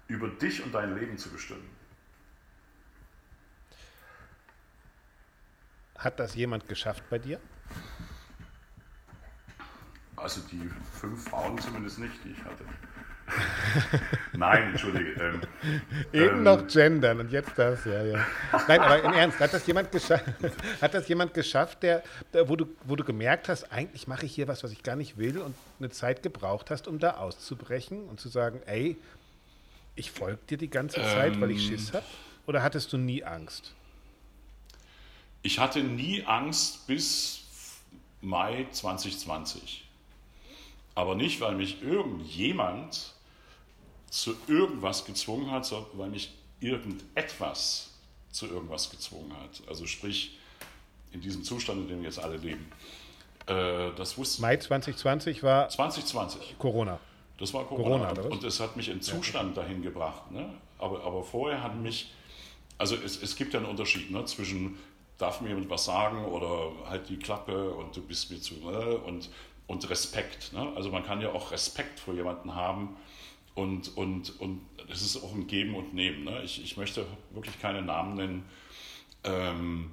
über dich und dein Leben zu bestimmen? Hat das jemand geschafft bei dir? Also die fünf Frauen zumindest nicht, die ich hatte. <laughs> Nein, entschuldige. Ähm, <laughs> Eben ähm, noch gendern und jetzt das, ja, ja. Nein, aber im Ernst, hat das jemand geschafft, <laughs> hat das jemand geschafft, der, der, wo, du, wo du gemerkt hast, eigentlich mache ich hier was, was ich gar nicht will und eine Zeit gebraucht hast, um da auszubrechen und zu sagen, ey, ich folge dir die ganze Zeit, weil ich Schiss habe? Oder hattest du nie Angst? Ich hatte nie Angst bis Mai 2020. Aber nicht, weil mich irgendjemand zu irgendwas gezwungen hat, sondern weil mich irgendetwas zu irgendwas gezwungen hat. Also sprich, in diesem Zustand, in dem wir jetzt alle leben. Äh, das wusste Mai 2020 war 2020. Corona. Das war Corona. Corona, und, es hat mich in Zustand dahin gebracht. Ne? Aber, aber vorher hat mich, also es, es gibt ja einen Unterschied ne? zwischen, darf mir jemand was sagen oder halt die Klappe und du bist mir zu, ne? und, und Respekt. Ne? Also man kann ja auch Respekt vor jemanden haben und, und, und ist auch ein Geben und Nehmen. Ne? Ich, ich möchte wirklich keine Namen nennen. Ähm,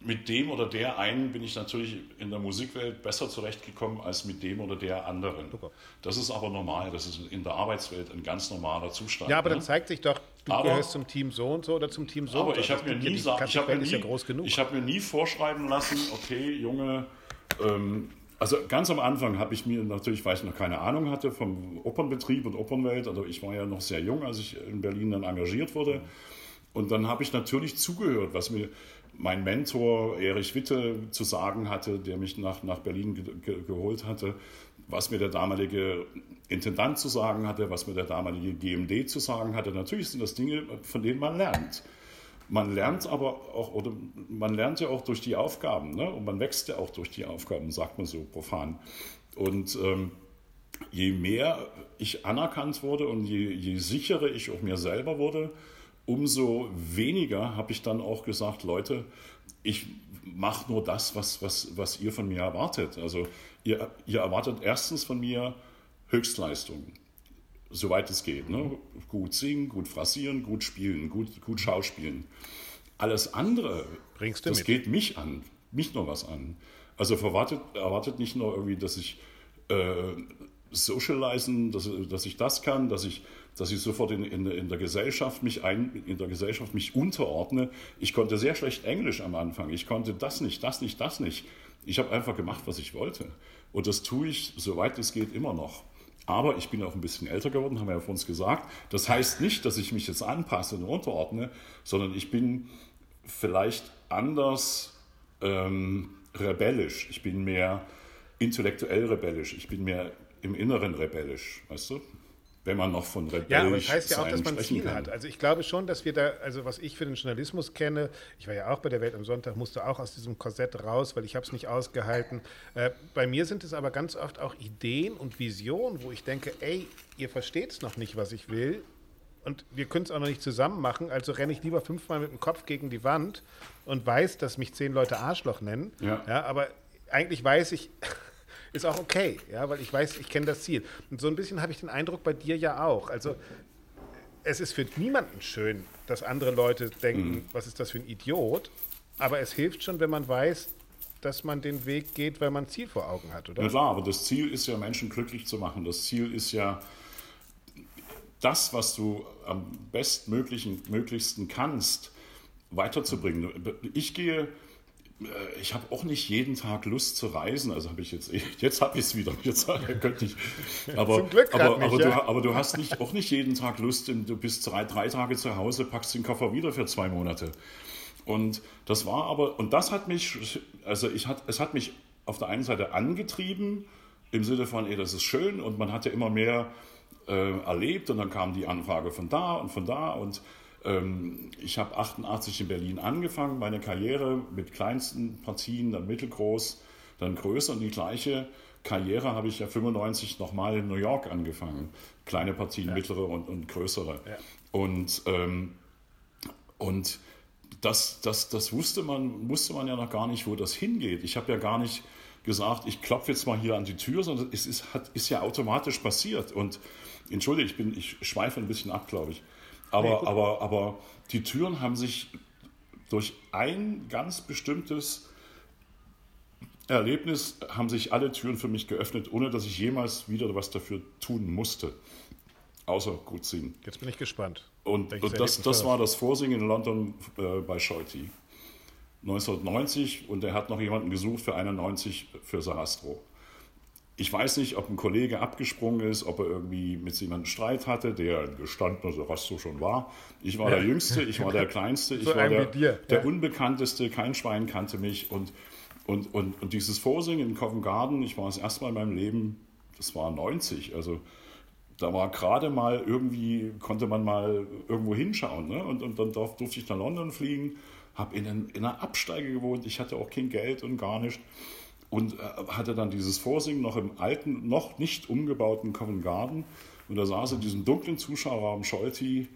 mit dem oder der einen bin ich natürlich in der Musikwelt besser zurechtgekommen als mit dem oder der anderen. Super. Das ist aber normal, das ist in der Arbeitswelt ein ganz normaler Zustand. Ja, aber ne? dann zeigt sich doch, du Aber- gehörst zum Team so und so oder zum Team so aber so. ich habe mir, gibt ja nie ich hab mir, ja ich hab mir nie vorschreiben lassen, okay, Junge, ähm, also ganz am Anfang habe ich mir natürlich, weil ich noch keine Ahnung hatte vom Opernbetrieb und Opernwelt, also ich war ja noch sehr jung, als ich in Berlin dann engagiert wurde. Und dann habe ich natürlich zugehört, was mir mein Mentor Erich Witte zu sagen hatte, der mich nach, nach Berlin ge ge geholt hatte, was mir der damalige Intendant zu sagen hatte, was mir der damalige GMD zu sagen hatte. Natürlich sind das Dinge, von denen man lernt. Man lernt aber auch, oder man lernt ja auch durch die Aufgaben, ne? und man wächst ja auch durch die Aufgaben, sagt man so profan. Und ähm, je mehr ich anerkannt wurde und je, je sicherer ich auch mir selber wurde, umso weniger habe ich dann auch gesagt, Leute, ich mache nur das, was, was, was ihr von mir erwartet. Also ihr, ihr erwartet erstens von mir Höchstleistung, soweit es geht. Ne? Gut singen, gut phrasieren, gut spielen, gut, gut schauspielen. Alles andere, Bringst du das mit. geht mich an, mich nur was an. Also erwartet, erwartet nicht nur irgendwie, dass ich äh, socialisen, dass, dass ich das kann, dass ich, dass ich sofort in, in, in, der Gesellschaft mich ein, in der Gesellschaft mich unterordne. Ich konnte sehr schlecht Englisch am Anfang. Ich konnte das nicht, das nicht, das nicht. Ich habe einfach gemacht, was ich wollte. Und das tue ich, soweit es geht, immer noch. Aber ich bin auch ein bisschen älter geworden, haben wir ja vor uns gesagt. Das heißt nicht, dass ich mich jetzt anpasse und unterordne, sondern ich bin vielleicht anders ähm, rebellisch. Ich bin mehr intellektuell rebellisch. Ich bin mehr im Inneren rebellisch, weißt du? Wenn man noch von rebellisch Ja, aber das heißt ja auch, dass man sprechen Ziel kann. hat. Also ich glaube schon, dass wir da, also was ich für den Journalismus kenne, ich war ja auch bei der Welt am Sonntag, musste auch aus diesem Korsett raus, weil ich habe es nicht ausgehalten. Äh, bei mir sind es aber ganz oft auch Ideen und Visionen, wo ich denke, ey, ihr versteht es noch nicht, was ich will. Und wir können es auch noch nicht zusammen machen, also renne ich lieber fünfmal mit dem Kopf gegen die Wand und weiß, dass mich zehn Leute Arschloch nennen. Ja. Ja, aber eigentlich weiß ich, <laughs> ist auch okay, ja, weil ich weiß, ich kenne das Ziel. Und so ein bisschen habe ich den Eindruck bei dir ja auch. Also es ist für niemanden schön, dass andere Leute denken, Mhm. was ist das für ein Idiot. Aber es hilft schon, wenn man weiß, dass man den Weg geht, weil man ein Ziel vor Augen hat, oder? Na klar, aber das Ziel ist ja, Menschen glücklich zu machen. Das Ziel ist ja, das, was du am bestmöglichen, möglichsten kannst, weiterzubringen. Ich gehe, ich habe auch nicht jeden Tag Lust zu reisen. Also habe ich jetzt, <laughs> jetzt habe ich es wieder. Jetzt könnte ich. <laughs> Aber, Zum Glück aber, nicht, aber, ja. du, aber du hast nicht, auch nicht jeden Tag Lust. Du bist drei, drei Tage zu Hause, packst den Koffer wieder für zwei Monate. Und das war aber, und das hat mich, also ich hat, es hat mich auf der einen Seite angetrieben, im Sinne von, ey, das ist schön und man hatte immer mehr äh, erlebt und dann kam die Anfrage von da und von da und ich habe 88 in Berlin angefangen, meine Karriere mit kleinsten Partien, dann mittelgroß, dann größer und die gleiche Karriere habe ich ja 95 nochmal in New York angefangen. Kleine Partien, mittlere und, und größere. Und, ähm, und das, das, das wusste, man, wusste man ja noch gar nicht, wo das hingeht. Ich habe ja gar nicht gesagt, ich klopfe jetzt mal hier an die Tür, sondern es ist, hat, ist ja automatisch passiert. Und entschuldige, ich, bin, ich schweife ein bisschen ab, glaube ich. Aber, aber, aber die Türen haben sich durch ein ganz bestimmtes Erlebnis, haben sich alle Türen für mich geöffnet, ohne dass ich jemals wieder was dafür tun musste. Außer gut singen. Jetzt bin ich gespannt. Und, und das, das war das Vorsingen in London äh, bei Scholti. 1990 und er hat noch jemanden gesucht für 91 für Sarastro. Ich weiß nicht, ob ein Kollege abgesprungen ist, ob er irgendwie mit jemandem Streit hatte, der ein gestandener Sarastro schon war. Ich war der Jüngste, ich war der <laughs> Kleinste, ich So war der, dir, der ja. Unbekannteste, kein Schwein kannte mich. Und, und, und, und dieses Vorsingen in Covent Garden, ich war das erste Mal in meinem Leben, das war 90, also da war gerade mal irgendwie, konnte man mal irgendwo hinschauen. Ne? Und, und dann darf, durfte ich nach London fliegen, habe in, in einer Absteige gewohnt, ich hatte auch kein Geld und gar nicht. Und äh, hatte dann dieses Vorsingen noch im alten, noch nicht umgebauten Covent Garden. Und da saß in diesem dunklen Zuschauerraum Scholti.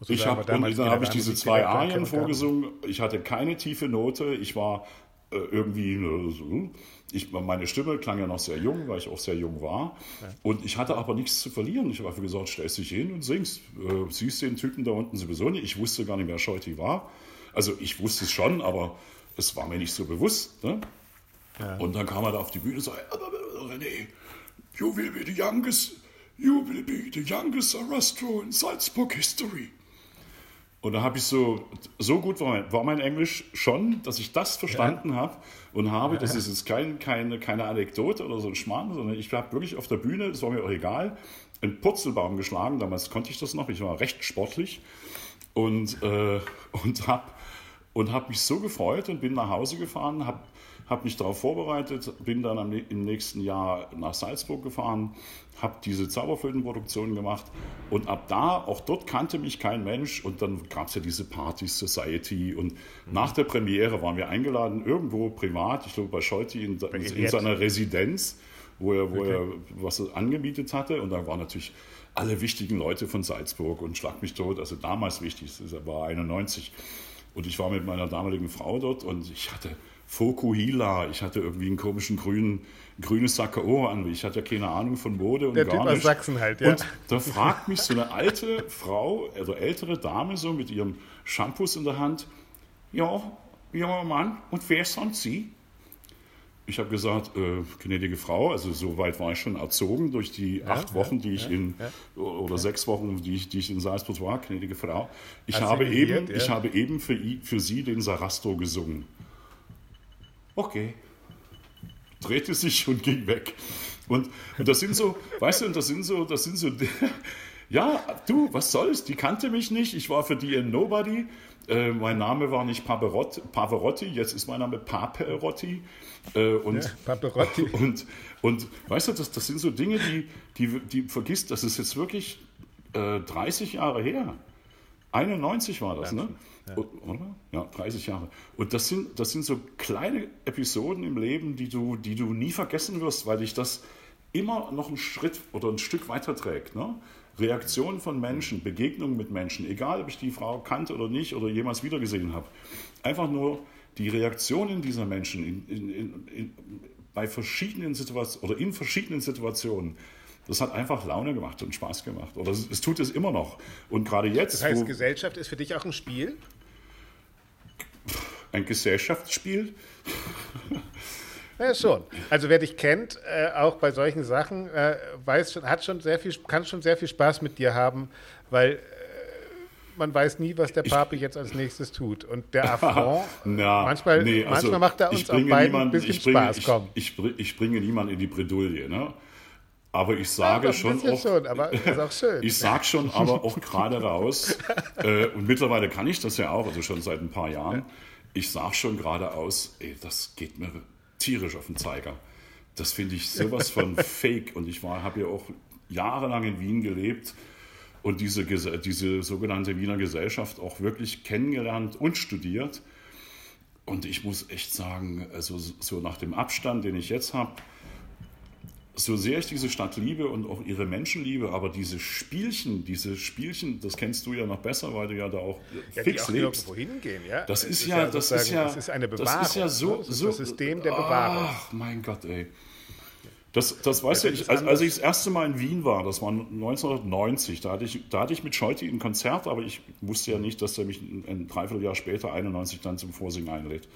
Man Ich war und dann habe ich diese zwei Arien vorgesungen. Ich hatte keine tiefe Note. Ich war äh, irgendwie äh, so. Ich, meine Stimme klang ja noch sehr jung, weil ich auch sehr jung war. Und ich hatte aber nichts zu verlieren. Ich habe einfach gesagt, stellst dich hin und singst. Äh, siehst den Typen da unten sowieso nicht. Ich wusste gar nicht, wer Scholti war. Also ich wusste es schon, aber es war mir nicht so bewusst. Ne? Und dann kam er da auf die Bühne und sagte, René, you will be the youngest, you will be the youngest Sarastro in Salzburg history. Und da habe ich so, so gut war mein, war mein Englisch schon, dass ich das verstanden habe und habe, das ist jetzt kein, keine, keine Anekdote oder so ein Schmarrn, sondern ich habe wirklich auf der Bühne, das war mir auch egal, einen Purzelbaum geschlagen, damals konnte ich das noch, ich war recht sportlich und, äh, und habe und hab mich so gefreut und bin nach Hause gefahren, habe hab mich darauf vorbereitet, bin dann am, im nächsten Jahr nach Salzburg gefahren, habe diese Zauberflötenproduktion gemacht und ab da, auch dort kannte mich kein Mensch und dann gab es ja diese Partys Society und nach der Premiere waren wir eingeladen, irgendwo privat, ich glaube bei Scholti in, in, in seiner Residenz, wo er, wo er was angemietet hatte und da waren natürlich alle wichtigen Leute von Salzburg und Schlag mich tot, also damals wichtig, das war 91 und ich war mit meiner damaligen Frau dort und ich hatte Fokuhila. Ich hatte irgendwie einen komischen grünen, grünes Sakko an. Ich hatte ja keine Ahnung von Mode und Der gar Typ aus. Sachsen halt, ja. Und da fragt mich so eine alte Frau, also ältere Dame so mit ihrem Shampoos in der Hand, ja, junger Mann, und wer sind Sie? Ich habe gesagt, äh, gnädige Frau, also so weit war ich schon erzogen durch die acht Wochen, die ich in, oder sechs Wochen, die ich, die ich in Salzburg war, gnädige Frau. Ich, habe Assimiliert, eben, ja. ich habe eben für, für Sie den Sarastro gesungen. Okay. Drehte sich und ging weg. Und, und das sind so, weißt du, und das sind so, das sind so, <laughs> ja, du, was soll's? Die kannte mich nicht. Ich war für die ein Nobody. Äh, mein Name war nicht Pavarotti, Pavarotti, jetzt ist mein Name Paperotti. Äh, und, Ja, Paperotti. <laughs> Und, und weißt du, das, das sind so Dinge, die, die, die vergisst, das ist jetzt wirklich äh, 30 Jahre her. 91 war das, ne? O- Oder? Ja, 30 Jahre. Und das sind, das sind so kleine Episoden im Leben, die du, die du nie vergessen wirst, weil dich das immer noch einen Schritt oder ein Stück weiter trägt. Ne? Reaktionen von Menschen, Begegnungen mit Menschen, egal ob ich die Frau kannte oder nicht oder jemals wiedergesehen habe. Einfach nur die Reaktionen dieser Menschen in, in, in, bei verschiedenen Situationen oder in verschiedenen Situationen. Das hat einfach Laune gemacht und Spaß gemacht. Oder es, es tut es immer noch. Und gerade jetzt, Das heißt, Gesellschaft ist für dich auch ein Spiel? Ein Gesellschaftsspiel, Ja, schon. Also wer dich kennt, äh, auch bei solchen Sachen, äh, weiß schon, hat schon sehr viel, kann schon sehr viel Spaß mit dir haben, weil äh, man weiß nie, was der Pape jetzt als nächstes tut. Und der <laughs> Affront, Na, manchmal, nee, also manchmal macht er uns auch beiden ein niemand- bisschen ich bringe, Spaß. ich, Komm. Ich, ich bringe niemanden in die Bredouille. Ne? Aber ich sage Ja, schon auch, schon, aber ich sage schon aber auch gerade raus, <laughs> äh, und mittlerweile kann ich das ja auch, also schon seit ein paar Jahren, ich sage schon geradeaus, ey, das geht mir tierisch auf den Zeiger. Das finde ich sowas von <laughs> fake. Und ich habe ja auch jahrelang in Wien gelebt und diese, diese sogenannte Wiener Gesellschaft auch wirklich kennengelernt und studiert. Und ich muss echt sagen, also so nach dem Abstand, den ich jetzt habe, so sehr ich diese Stadt liebe und auch ihre Menschen liebe, aber diese Spielchen, diese Spielchen, das kennst du ja noch besser, weil du ja da auch Ja, die fix auch lebst. nirgendwo hingehen, ja. Das Es ist ja, das ist ja, das ist eine Das Bewahrung. ist ja so, ne? das ist so das System der Bewahrung. Ach, mein Gott, ey. Das, das weißt das du, ist ich, als, als ich das erste Mal in Wien war, das war 1990, da hatte ich, da hatte ich mit Scholti ein Konzert, aber ich wusste ja nicht, dass er mich ein, ein Dreivierteljahr später, 91, dann zum Vorsingen einlädt.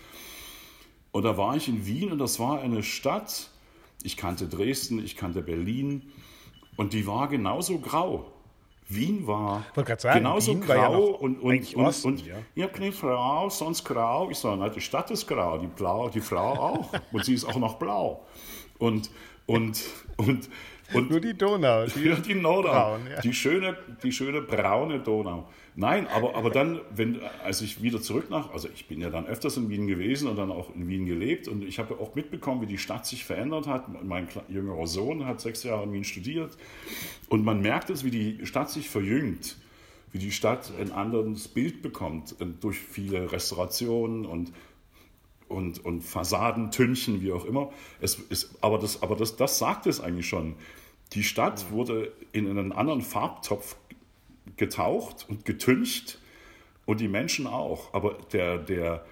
Und da war ich in Wien und das war eine Stadt, ich kannte Dresden, ich kannte Berlin und die war genauso grau. Wien war sagen, genauso Wien war ja grau und, und, und, Osten, und ja. keine Frau, sonst grau. Ich sage, na, die Stadt ist grau, die, blau, die Frau auch. Und sie ist auch noch blau. Und, und, und, und Nur die Donau. Die, <laughs> ja, die Donau, Braun, ja. die, schöne, die schöne braune Donau. Nein, aber, aber dann, wenn, als ich wieder zurück nach, also ich bin ja dann öfters in Wien gewesen und dann auch in Wien gelebt und ich habe auch mitbekommen, wie die Stadt sich verändert hat. Mein jüngerer Sohn hat sechs Jahre in Wien studiert und man merkt es, wie die Stadt sich verjüngt, wie die Stadt ein anderes Bild bekommt äh, durch viele Restaurationen und und, und Fassadentünchen, wie auch immer. Es ist, aber das, aber das, das sagt es eigentlich schon. Die Stadt wurde in einen anderen Farbtopf getaucht und getüncht und die Menschen auch. Aber der, der,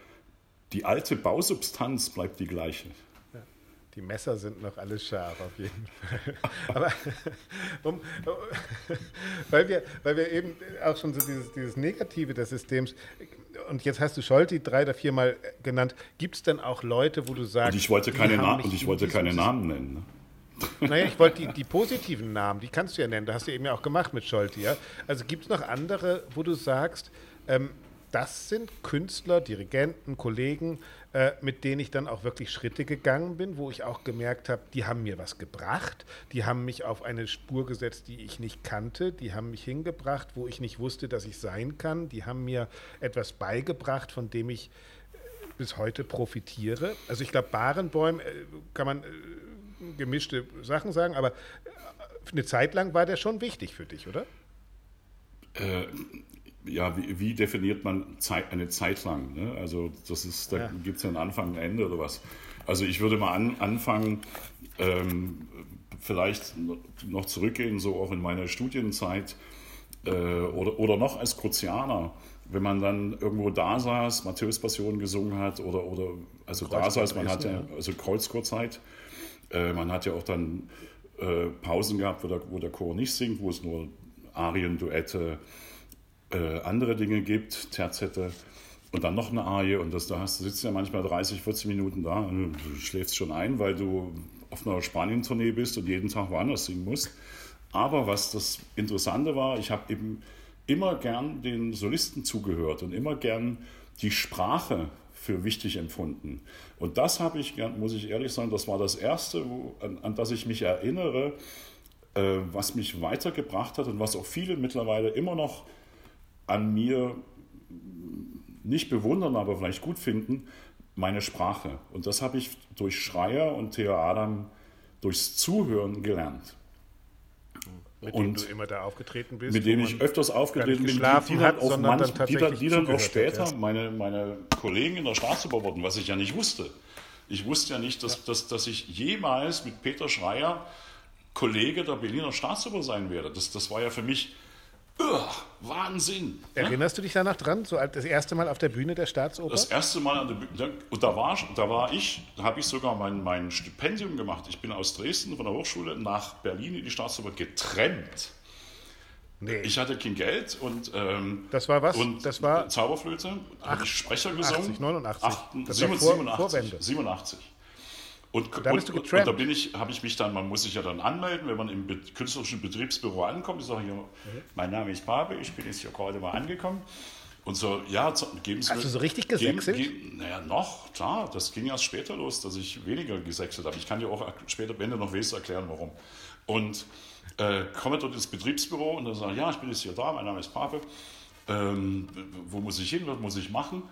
die alte Bausubstanz bleibt die gleiche. Die Messer sind noch alles scharf auf jeden Fall. <laughs> Aber um, weil, wir, weil wir eben auch schon so dieses, dieses Negative des Systems, und jetzt hast du Scholti drei oder viermal genannt, gibt es denn auch Leute, wo du sagst... Und ich wollte keine, Na und ich wollte keine Namen nennen. Ne? Naja, ich wollte die, die positiven Namen, die kannst du ja nennen. Das hast du eben ja auch gemacht mit Scholti. Ja? Also gibt es noch andere, wo du sagst, ähm, das sind Künstler, Dirigenten, Kollegen, äh, mit denen ich dann auch wirklich Schritte gegangen bin, wo ich auch gemerkt habe, die haben mir was gebracht, die haben mich auf eine Spur gesetzt, die ich nicht kannte, die haben mich hingebracht, wo ich nicht wusste, dass ich sein kann, die haben mir etwas beigebracht, von dem ich äh, bis heute profitiere. Also ich glaube, Barenbäum äh, kann man äh, gemischte Sachen sagen, aber äh, eine Zeit lang war der schon wichtig für dich, oder? Äh, ja, wie, wie definiert man Zeit, eine Zeit lang? Ne? Also das ist, da Ja. gibt es ja einen Anfang, ein Ende oder was. Also ich würde mal an, anfangen, ähm, vielleicht noch zurückgehen, so auch in meiner Studienzeit äh, oder, oder noch als Kruzianer, wenn man dann irgendwo da saß, Matthäus Passion gesungen hat oder, oder also da saß, man hat ja, also Kreuzchorzeit, äh, man hat ja auch dann äh, Pausen gehabt, wo der, wo der Chor nicht singt, wo es nur Arien, Duette, äh, andere Dinge gibt, Terzette und dann noch eine Arie und das, da hast, du sitzt ja manchmal 30, 40 Minuten da und du schläfst schon ein, weil du auf einer Spanien-Tournee bist und jeden Tag woanders singen musst. Aber was das Interessante war, ich habe eben immer gern den Solisten zugehört und immer gern die Sprache für wichtig empfunden. Und das habe ich, muss ich ehrlich sagen, das war das Erste, wo, an, an, das ich mich erinnere, äh, was mich weitergebracht hat und was auch viele mittlerweile immer noch an mir nicht bewundern, aber vielleicht gut finden, meine Sprache. Und das habe ich durch Schreier und Theo Adam durchs Zuhören gelernt. Mit dem du immer da aufgetreten bist. Mit dem ich öfters aufgetreten bin, die, die, dann auch manch, die, die dann auch später hat, meine, meine Kollegen in der Staatsoper wurden, was ich ja nicht wusste. Ich wusste ja nicht, dass, ja. dass, dass ich jemals mit Peter Schreier Kollege der Berliner Staatsoper sein werde. Das, das war ja für mich Wahnsinn. Ne? Erinnerst du dich danach dran? So das erste Mal auf der Bühne der Staatsoper? Das erste Mal an der Bühne. Und da war, da war ich, da habe ich sogar mein, mein Stipendium gemacht. Ich bin aus Dresden von der Hochschule nach Berlin in die Staatsoper getrennt. Nee. Ich hatte kein Geld und ähm, das war was? Und das war Zauberflöte. Habe ich Sprecher gesungen. 80, 89. 8, 87, 87. Und, und, und, und, da bin ich, habe ich mich dann, man muss sich ja dann anmelden, wenn man im Be künstlerischen Betriebsbüro ankommt. Ich sage, mhm. mein Name ist Pape, ich bin jetzt hier gerade mal angekommen. Und so, ja, geben Sie Hast mir, du so richtig gesächselt? Geben, naja, noch, klar, das ging erst später los, dass ich weniger gesächselt habe. Ich kann dir auch später, wenn du noch willst, erklären, warum. Und äh, komme dort ins Betriebsbüro und dann sage ich, ja, ich bin jetzt hier da, mein Name ist Pape. Ähm, wo muss ich hin, was muss ich machen?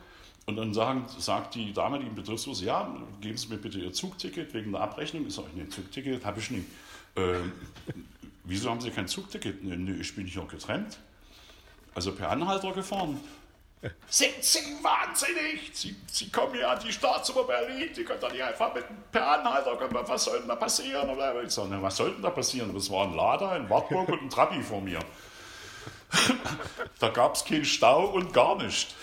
Und dann sagen, sagt die Dame, die im Betriebsbus, ja, geben Sie mir bitte Ihr Zugticket wegen der Abrechnung. Ich sage, nee, Zugticket habe ich nicht. Äh, wieso haben Sie kein Zugticket? Nee, nee, ich bin hier getrennt. Also per Anhalter gefahren. Sind Sie wahnsinnig? Sie, Sie kommen ja an die Staatsoper Berlin, Sie können doch nicht einfach mit per Anhalter kommen. Was soll denn da passieren? Ich sage, was soll denn da passieren? Das war ein Lader, ein Wartburg und ein Trabi vor mir. <laughs> da gab es keinen Stau und gar nichts.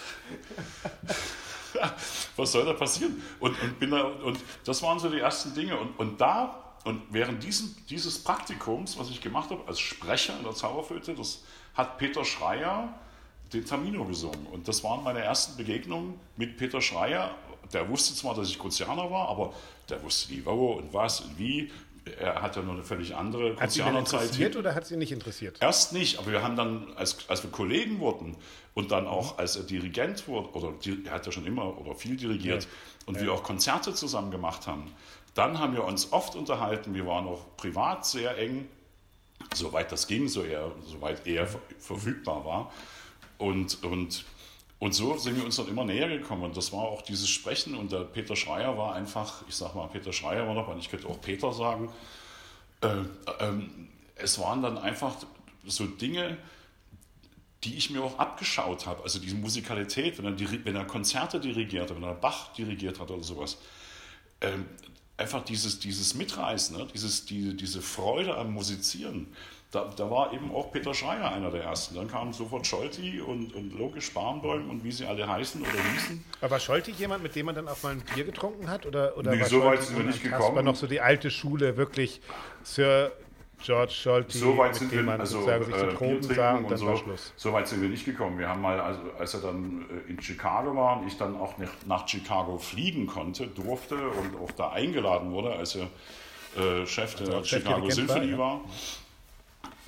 <laughs> Was soll da passieren? Und, und, bin da, und das waren so die ersten Dinge. Und, und da, und während diesem, dieses Praktikums, was ich gemacht habe als Sprecher in der Zauberflöte, das hat Peter Schreier den Tamino gesungen. Und das waren meine ersten Begegnungen mit Peter Schreier. Der wusste zwar, dass ich Kruzianer war, aber der wusste nie wo und was und wie er hat ja noch eine völlig andere Hat sie interessiert oder hat sie nicht interessiert? Erst nicht, aber wir haben dann, als, als wir Kollegen wurden und dann auch als er Dirigent wurde, oder er hat ja schon immer oder viel dirigiert, ja. und ja. wir auch Konzerte zusammen gemacht haben, dann haben wir uns oft unterhalten, wir waren auch privat sehr eng, soweit das ging, so er, soweit er verfügbar war. Und, und und so sind wir uns dann immer näher gekommen. Und das war auch dieses Sprechen. Und der Peter Schreier war einfach, ich sag mal, Peter Schreier war noch, und ich könnte auch Peter sagen. Äh, ähm, es waren dann einfach so Dinge, die ich mir auch abgeschaut habe. Also diese Musikalität, wenn er, wenn er Konzerte dirigiert hat, wenn er Bach dirigiert hat oder sowas. Ähm, einfach dieses, dieses Mitreißen, ne? dieses, die, diese Freude am Musizieren. Da, da, war eben auch Peter Schreier einer der ersten. Dann kamen sofort Scholti und, und Loke Sparnbäum und wie sie alle heißen oder hießen. Aber war Scholti jemand, mit dem man dann auch mal ein Bier getrunken hat? Oder, oder nee, so weit sind wir nicht gekommen. War noch so die alte Schule, wirklich Sir George Scholti, so weit sind wir, man also, sozusagen sich zu Tropen sah und, und dann so, war Schluss. So weit sind wir nicht gekommen. Wir haben mal, also, als er dann äh, in Chicago war und ich dann auch nach Chicago fliegen konnte, durfte und auch da eingeladen wurde, als er äh, Chef der also Chicago Symphony war, ja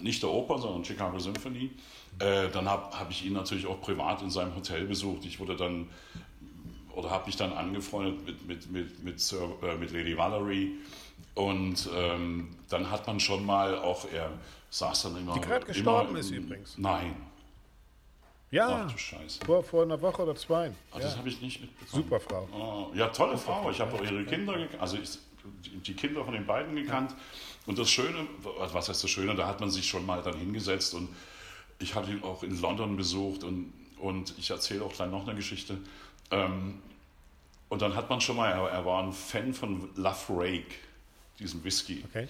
nicht der Oper, sondern Chicago Symphony. Äh, dann habe hab ich ihn natürlich auch privat in seinem Hotel besucht. Ich wurde dann oder habe mich dann angefreundet mit, mit, mit, mit, Sir, äh, mit Lady Valerie. Und ähm, dann hat man schon mal auch, er saß dann immer. Die gerade gestorben ist übrigens. Nein. Ja, Ach, du Scheiße. Vor, vor einer Woche oder zwei. Ach, ja. Das habe ich nicht mitbekommen. Super Frau. Oh, ja, tolle Frau. Ich habe auch ihre Kinder, also ich, die Kinder von den beiden gekannt. Und das Schöne, was heißt das Schöne, da hat man sich schon mal dann hingesetzt und ich habe ihn auch in London besucht und, und ich erzähle auch gleich noch eine Geschichte. Ähm, und dann hat man schon mal, er, war ein Fan von Love Rake, diesem Whisky. Okay.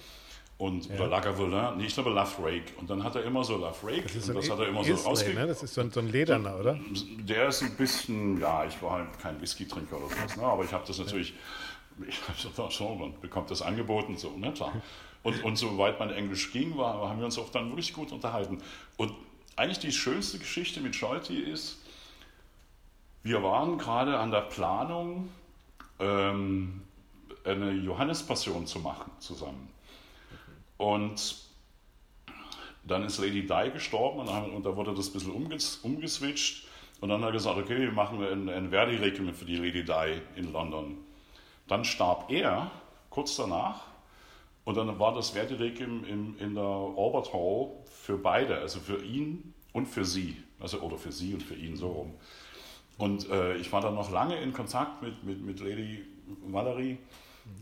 Und, ja. Oder Lagavulin, nee, ich glaube Lafrake. Und dann hat er immer so Lafrake. Das, und das hat er immer so rausgegeben. Ne? Das ist so ein, so ein Lederner, oder? Der ist ein bisschen, ja, ich war halt kein Whisky-Trinker oder sowas, ne? aber ich habe das natürlich, ich habe so, man bekommt das angeboten, so, ne, klar. Und, und soweit mein Englisch ging, war, haben wir uns auch dann wirklich gut unterhalten. Und eigentlich die schönste Geschichte mit Scholti ist, wir waren gerade an der Planung, ähm, eine Johannespassion zu machen zusammen. Und dann ist Lady Di gestorben und, haben, und da wurde das ein bisschen umges umgeswitcht. Und dann hat er gesagt, okay, wir machen ein, ein Verdi-Requiem für die Lady Di in London. Dann starb er kurz danach und dann war das Verdi-Requiem in, in der Albert Hall für beide, also für ihn und für sie. Also, oder für sie und für ihn so rum. Und äh, ich war dann noch lange in Kontakt mit, mit, mit Lady Valerie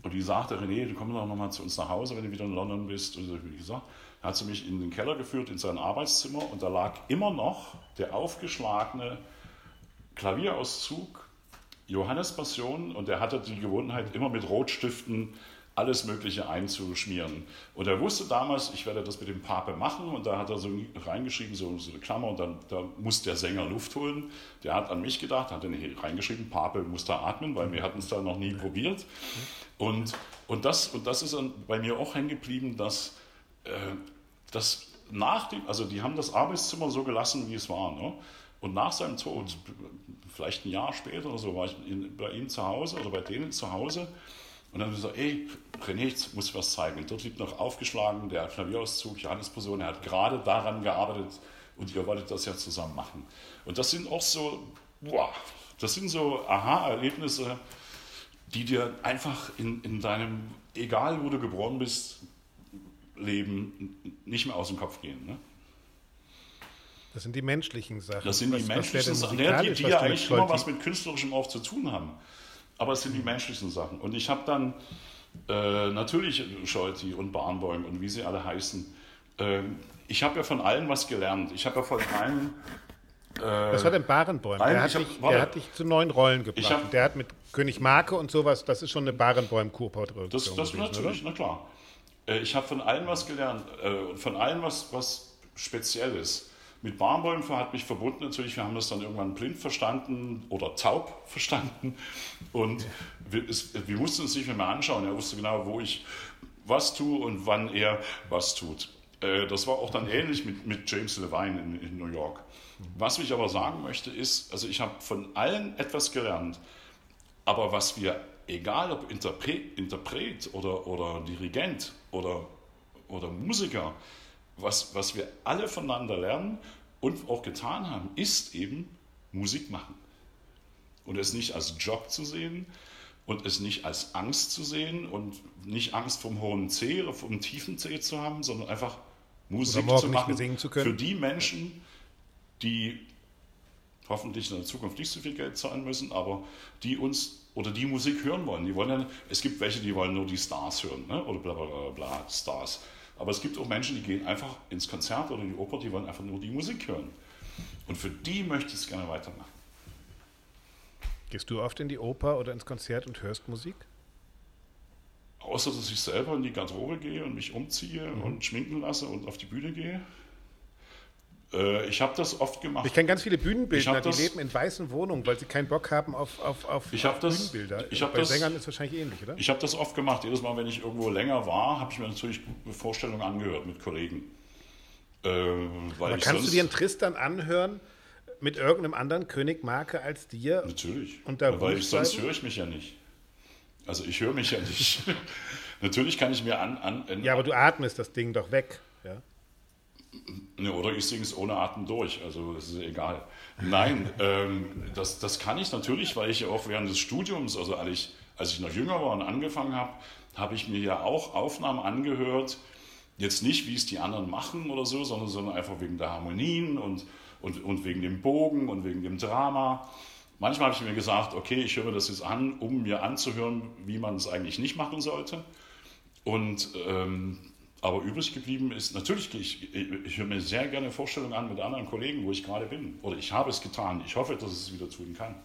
und die sagte, René, du kommst doch nochmal zu uns nach Hause, wenn du wieder in London bist. Und wie gesagt, hat sie mich in den Keller geführt, in sein Arbeitszimmer und da lag immer noch der aufgeschlagene Klavierauszug Johannes Passion und er hatte die Gewohnheit, immer mit Rotstiften alles Mögliche einzuschmieren. Und er wusste damals, ich werde das mit dem Pape machen und da hat er so reingeschrieben, so, eine Klammer und dann da muss der Sänger Luft holen. Der hat an mich gedacht, hat dann reingeschrieben, Pape muss da atmen, weil wir hatten es da noch nie probiert. Und, und, das, und das ist bei mir auch hängen geblieben, dass, äh, dass nach dem, also die haben das Arbeitszimmer so gelassen, wie es war. Ne? Und nach seinem Tod, vielleicht ein Jahr später oder so, war ich in, bei ihm zu Hause oder bei denen zu Hause und dann haben wir gesagt, ey, René, ich muss was zeigen. Und dort liegt noch aufgeschlagen der Klavierauszug, Johannes Person, er hat gerade daran gearbeitet und ihr wolltet das ja zusammen machen. Und das sind auch so, boah, das sind so Aha-Erlebnisse, die dir einfach in, in deinem, egal wo du geboren bist, Leben nicht mehr aus dem Kopf gehen. Ne? Das sind die menschlichen Sachen. Das sind die was, menschlichen was Sachen, die, die ja eigentlich immer was mit Künstlerischem auch zu tun haben aber es sind die menschlichen Sachen. Und ich habe dann äh, natürlich Scholti und Barnbäum und wie sie alle heißen. Äh, ich habe ja von allen was gelernt. Ich habe ja von allen. Äh, was war denn Barenbäum? Der, hat, hab, dich, der hat dich zu neuen Rollen gebracht. Hab, der hat mit König Marke und sowas, das ist schon eine Barenbäum-Kurproduktion. Das, das gewesen, natürlich, oder? na klar. Äh, ich habe von allen was gelernt äh, und von allen was, was Spezielles. Mit Barnbäumen hat mich verbunden natürlich, wir haben das dann irgendwann blind verstanden oder taub <laughs> verstanden und wir, es, wir mussten uns nicht mehr, mehr anschauen. Er wusste genau, wo ich was tue und wann er was tut. Äh, das war auch dann ähnlich mit, mit James Levine in, in New York. Was ich aber sagen möchte ist, also ich habe von allen etwas gelernt, aber was wir, egal ob Interpret, Interpret oder, oder Dirigent oder, oder Musiker, was, was wir alle voneinander lernen und auch getan haben, ist eben Musik machen. Und es nicht als Job zu sehen und es nicht als Angst zu sehen und nicht Angst vom hohen C oder vom tiefen C zu haben, sondern einfach Musik zu machen zu für die Menschen, die hoffentlich in der Zukunft nicht so viel Geld zahlen müssen, aber die uns oder die Musik hören wollen. Die wollen ja, es gibt welche, die wollen nur die Stars hören ne? oder bla bla bla, bla Stars. Aber es gibt auch Menschen, die gehen einfach ins Konzert oder in die Oper, die wollen einfach nur die Musik hören. Und für die möchte ich es gerne weitermachen. Gehst du oft in die Oper oder ins Konzert und hörst Musik? Außer dass ich selber in die Garderobe gehe und mich umziehe mhm. und schminken lasse und auf die Bühne gehe. Äh, ich habe das oft gemacht. Ich kenne ganz viele Bühnenbildner, die leben in weißen Wohnungen, weil sie keinen Bock haben auf, auf, auf, ich auf das, Bühnenbilder. Ich Bei das, Sängern ist es wahrscheinlich ähnlich, oder? Ich habe das oft gemacht. Jedes Mal, wenn ich irgendwo länger war, habe ich mir natürlich Vorstellungen angehört mit Kollegen. Äh, Aber kannst du dir einen Tristan anhören mit irgendeinem anderen König Marke als dir? Natürlich. Und da weil ich, sonst höre ich mich ja nicht. Also ich höre mich ja nicht. <laughs> natürlich kann ich mir an, an, Ja, aber du atmest das Ding doch weg. Ne, oder ich singe es ohne Atem durch, also das ist egal. Nein, <laughs> ähm, das, das kann ich natürlich, weil ich ja auch während des Studiums, also als ich, als ich noch jünger war und angefangen habe, habe ich mir ja auch Aufnahmen angehört, jetzt nicht, wie es die anderen machen oder so, sondern, sondern einfach wegen der Harmonien und, und, und wegen dem Bogen und wegen dem Drama. Manchmal habe ich mir gesagt, okay, ich höre mir das jetzt an, um mir anzuhören, wie man es eigentlich nicht machen sollte. Und ähm, aber übrig geblieben ist, natürlich, ich, ich höre mir sehr gerne Vorstellungen an mit anderen Kollegen, wo ich gerade bin. Oder ich habe es getan. Ich hoffe, dass ich es wieder tun kann.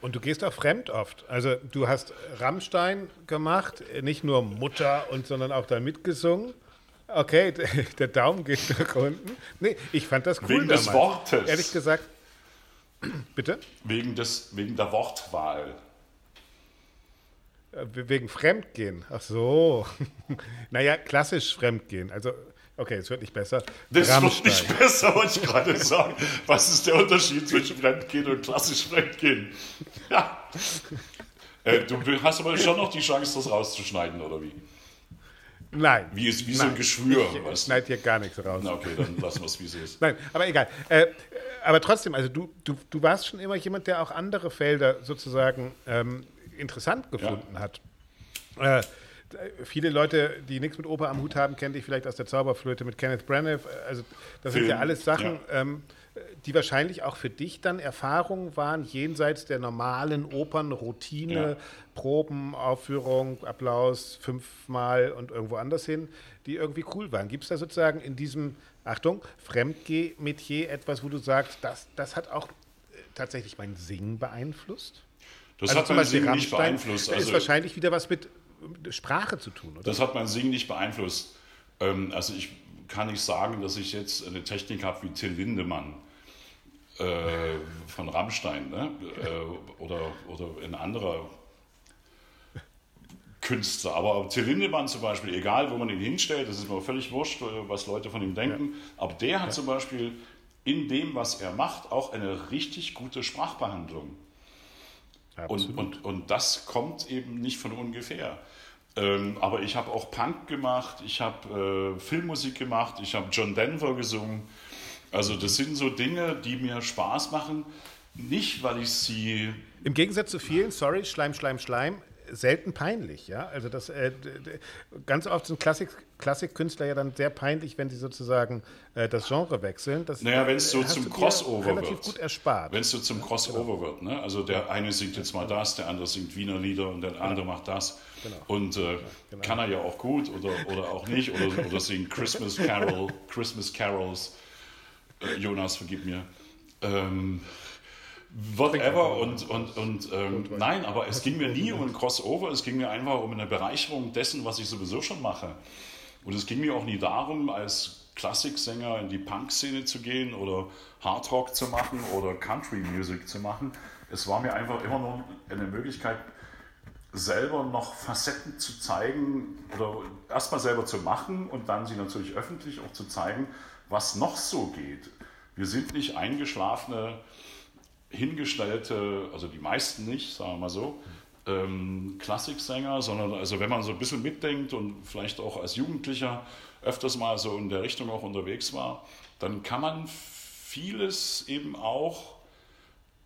Und du gehst auch fremd oft. Also du hast Rammstein gemacht, nicht nur Mutter und sondern auch da mitgesungen. Okay, <laughs> der Daumen geht nach unten. Nee, ich fand das cool Wegen damals. des Wortes. Ehrlich gesagt, <clears throat> bitte? Wegen, des, wegen der Wortwahl. Äh, Wegen Fremdgehen. Ach so. <laughs> naja, klassisch Fremdgehen. Also, okay, es wird nicht besser. Das wird Rammstein. nicht besser, wollte ich gerade sagen. Was ist der Unterschied zwischen Fremdgehen und klassisch Fremdgehen? Ja. Äh, du hast aber schon noch die Chance, das rauszuschneiden, oder wie? Nein. Wie, ist, wie so ein Nein. Geschwür. Ich weißt du? schneide hier gar nichts raus. Na okay, dann lassen wir es, wie es ist. Nein, aber egal. Äh, aber trotzdem, also du, du, du warst schon immer jemand, der auch andere Felder sozusagen ähm, interessant gefunden hat. Äh, viele Leute, die nichts mit Oper am Hut haben, kennen dich vielleicht aus der Zauberflöte mit Kenneth Branagh. Also das sind Film, ja alles Sachen, ja. ähm, die wahrscheinlich auch für dich dann Erfahrungen waren, jenseits der normalen Opernroutine, Ja. Proben, Aufführung, Applaus, fünfmal und irgendwo anders hin, die irgendwie cool waren. Gibt es da sozusagen in diesem, Achtung, Fremdgeh-Metier etwas, wo du sagst, das, das hat auch äh, tatsächlich mein Singen beeinflusst? Das Also hat zum mein Beispiel Singen nicht Rammstein beeinflusst. ist Also, wahrscheinlich wieder was mit Sprache zu tun, oder? das hat mein Singen nicht beeinflusst. Ähm, also ich kann nicht sagen, dass ich jetzt eine Technik habe wie Till Lindemann äh, von Rammstein ne? äh, oder, oder ein anderer Künstler. Aber Till Lindemann zum Beispiel, egal wo man ihn hinstellt, das ist mir völlig wurscht, äh, was Leute von ihm denken. Aber der hat zum Beispiel in dem, was er macht, auch eine richtig gute Sprachbehandlung. Und, und, und das kommt eben nicht von ungefähr. Ähm, aber ich habe auch Punk gemacht, ich habe äh, Filmmusik gemacht, ich habe John Denver gesungen. Also das sind so Dinge, die mir Spaß machen. Nicht, weil ich sie... Im Gegensatz zu vielen, sorry, Schleim, Schleim, Schleim, selten peinlich, ja. Also das äh, ganz oft sind Klassik, Klassikkünstler ja dann sehr peinlich, wenn sie sozusagen äh, das Genre wechseln. Das Naja, wenn es so zum Crossover relativ wird. gut erspart. Wenn es so zum Crossover wird. Ne? Also der eine singt jetzt mal das, der andere singt Wiener Lieder und der andere macht das. Und äh, kann er ja auch gut oder, oder auch nicht. Oder, oder singt Christmas Carol, Christmas Carols. Äh, Jonas, vergib mir. Ähm, whatever und, und, und ähm, nein, aber es ging mir nie um ein Crossover, es ging mir einfach um eine Bereicherung dessen, was ich sowieso schon mache. Und es ging mir auch nie darum, als Klassiksänger in die Punk-Szene zu gehen oder Hardrock zu machen oder Country-Music zu machen. Es war mir einfach immer nur eine Möglichkeit, selber noch Facetten zu zeigen oder erstmal selber zu machen und dann sie natürlich öffentlich auch zu zeigen, was noch so geht. Wir sind nicht eingeschlafene, hingestellte, also die meisten nicht, sagen wir mal so, ähm, Klassiksänger, sondern also wenn man so ein bisschen mitdenkt und vielleicht auch als Jugendlicher öfters mal so in der Richtung auch unterwegs war, dann kann man vieles eben auch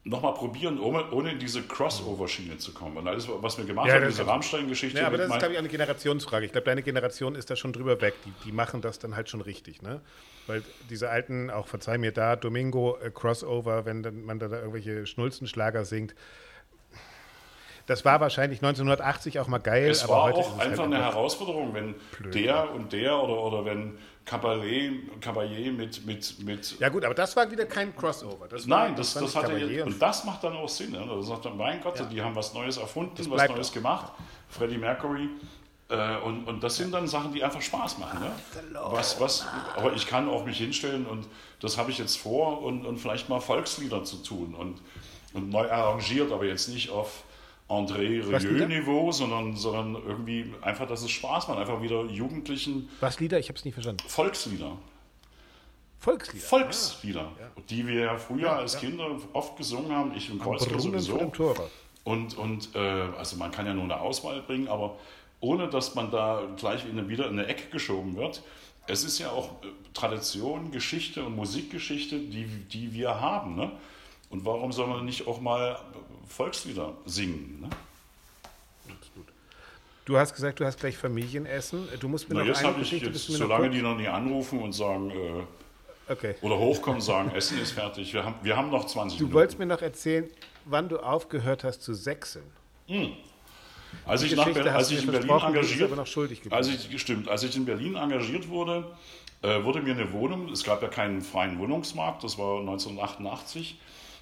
nochmal probieren, ohne, ohne in diese Crossover-Schiene zu kommen. Und alles, was wir gemacht Ja, haben, diese Rammstein-Geschichte. Ja, aber das ist, glaube ich, eine Generationsfrage. Ich glaube, deine Generation ist da schon drüber weg. Die, die machen das dann halt schon richtig, ne? Weil diese alten, auch verzeih mir da, Domingo äh, Crossover, wenn dann, man da irgendwelche Schnulzenschlager singt, das war wahrscheinlich 1980 auch mal geil, Es aber war heute auch ist es einfach halt eine Herausforderung, wenn der und der oder, oder wenn Caballé, Caballé mit, mit, mit Ja gut, aber das war wieder kein Crossover. Das Nein, das, war das nicht hat er Cavalier jetzt, und das macht dann auch Sinn. Ne? Das sagt dann, mein Gott, die haben was Neues erfunden, was Neues auch. gemacht. Freddie Mercury. Äh, und, und das sind dann Sachen, die einfach Spaß machen. Ne? Was, was, aber ich kann auch mich hinstellen und das habe ich jetzt vor und, und vielleicht mal Volkslieder zu tun und, und neu arrangiert, aber jetzt nicht auf André Was Lieder? Rieu-Niveau, sondern, sondern irgendwie einfach, dass es Spaß macht. Einfach wieder Jugendlichen Was Lieder? Ich habe es nicht verstanden. Volkslieder. Volkslieder. Volkslieder, die wir ja früher als Kinder oft gesungen haben, ich im Kreuzberg sowieso. Und, und äh, also man kann ja nur eine Auswahl bringen, aber ohne dass man da gleich in eine, wieder in eine Ecke geschoben wird. Es ist ja auch äh, Tradition, Geschichte und Musikgeschichte, die, die wir haben. Ne? Und warum soll man nicht auch mal Volkslieder singen? Ne? Du hast gesagt, du hast gleich Familienessen. Du musst mir Na, noch jetzt habe ich jetzt, du solange die noch nie anrufen und sagen, äh, Okay. oder hochkommen, sagen, Essen ist fertig, wir haben, wir haben noch 20 Du Minuten. wolltest mir noch erzählen, wann du aufgehört hast zu sechseln. Als Die ich, nach, als du ich in Berlin du engagiert, als ich, stimmt, als ich in Berlin engagiert wurde, äh, wurde mir eine Wohnung, es gab ja keinen freien Wohnungsmarkt, das war 1988,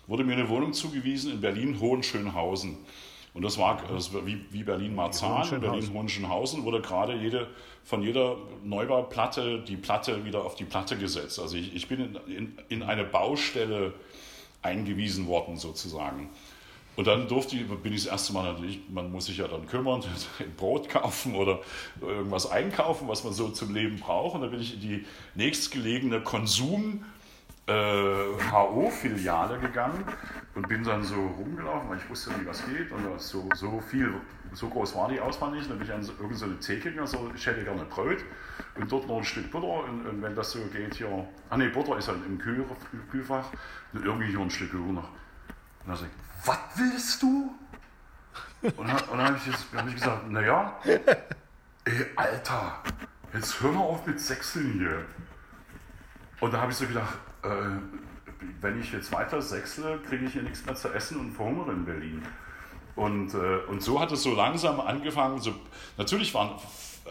wurde mir eine Wohnung zugewiesen in Berlin-Hohenschönhausen. Und das war, das war wie, wie Berlin-Marzahn, Berlin-Hohenschönhausen wurde gerade jede, von jeder Neubauplatte die Platte wieder auf die Platte gesetzt. Also ich, ich bin in, in, in eine Baustelle eingewiesen worden sozusagen. Und dann durfte ich, bin ich das erste Mal natürlich, man muss sich ja dann kümmern, <laughs> Brot kaufen oder irgendwas einkaufen, was man so zum Leben braucht. Und dann bin ich in die nächstgelegene Konsum- HO-Filiale gegangen und bin dann so rumgelaufen, weil ich wusste nicht, was geht. Und so, so viel, so groß war die Auswahl nicht. Dann bin ich an irgendeine so Theke gegangen, so, ich hätte gerne Brot und dort noch ein Stück Butter. Und, und wenn das so geht, hier, ah ne, Butter ist halt im Kühl, Kühlfach und irgendwie hier ein Stück Kuchen noch. Und dann sag ich, was willst du? Und dann, und dann habe ich, hab ich gesagt, naja, ey, Alter, jetzt hör mal auf mit Sechseln hier. Und da habe ich so gedacht, äh, wenn ich jetzt weiter sechsle, kriege ich hier nichts mehr zu essen und verhungere in Berlin. Und, äh, und so hat es so langsam angefangen. So, natürlich waren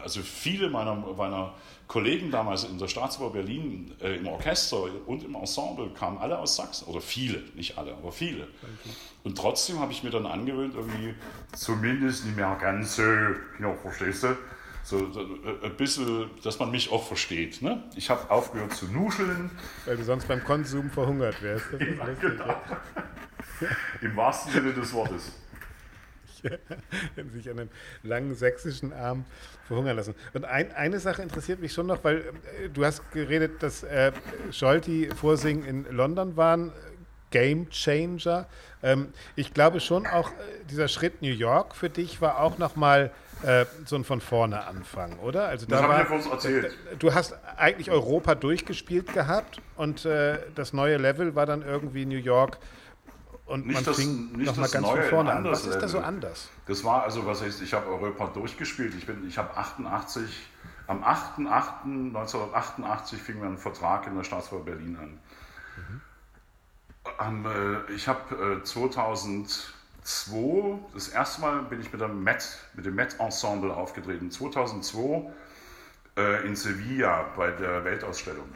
also viele meiner, meiner Kollegen damals in der Staatsoper Berlin äh, im Orchester und im Ensemble kamen alle aus Sachsen. Oder viele, nicht alle, aber viele. Und trotzdem habe ich mir dann angewöhnt, irgendwie zumindest nicht mehr ganz so, ja, verstehst du? So, äh, ein bisschen, dass man mich auch versteht. Ne? Ich habe aufgehört zu nuscheln. Weil du sonst beim Konsum verhungert wärst. Das ja, genau. <laughs> Im wahrsten Sinne des Wortes. <laughs> Wenn sich an einem langen sächsischen Arm verhungern lassen. Und ein, eine Sache interessiert mich schon noch, weil äh, du hast geredet, dass äh, Scholti, Vorsing in London waren. Game Changer. Ähm, ich glaube schon auch, äh, dieser Schritt New York für dich war auch nochmal äh, so ein von vorne anfangen, oder? Also da das war, ich uns erzählt. Du hast eigentlich Europa durchgespielt gehabt und äh, das neue Level war dann irgendwie New York und nicht man das, fing nochmal ganz neue, von vorne ein an. Was ist da so anders? Das war also, was heißt, ich habe Europa durchgespielt. Ich, bin, ich habe 88, am 8.8.1988 fing mein Vertrag in der Staatsoper Berlin an. Am, äh, ich habe äh, 2002, das erste Mal bin ich mit, der Met, mit dem Met-Ensemble aufgetreten. 2002 äh, in Sevilla bei der Weltausstellung.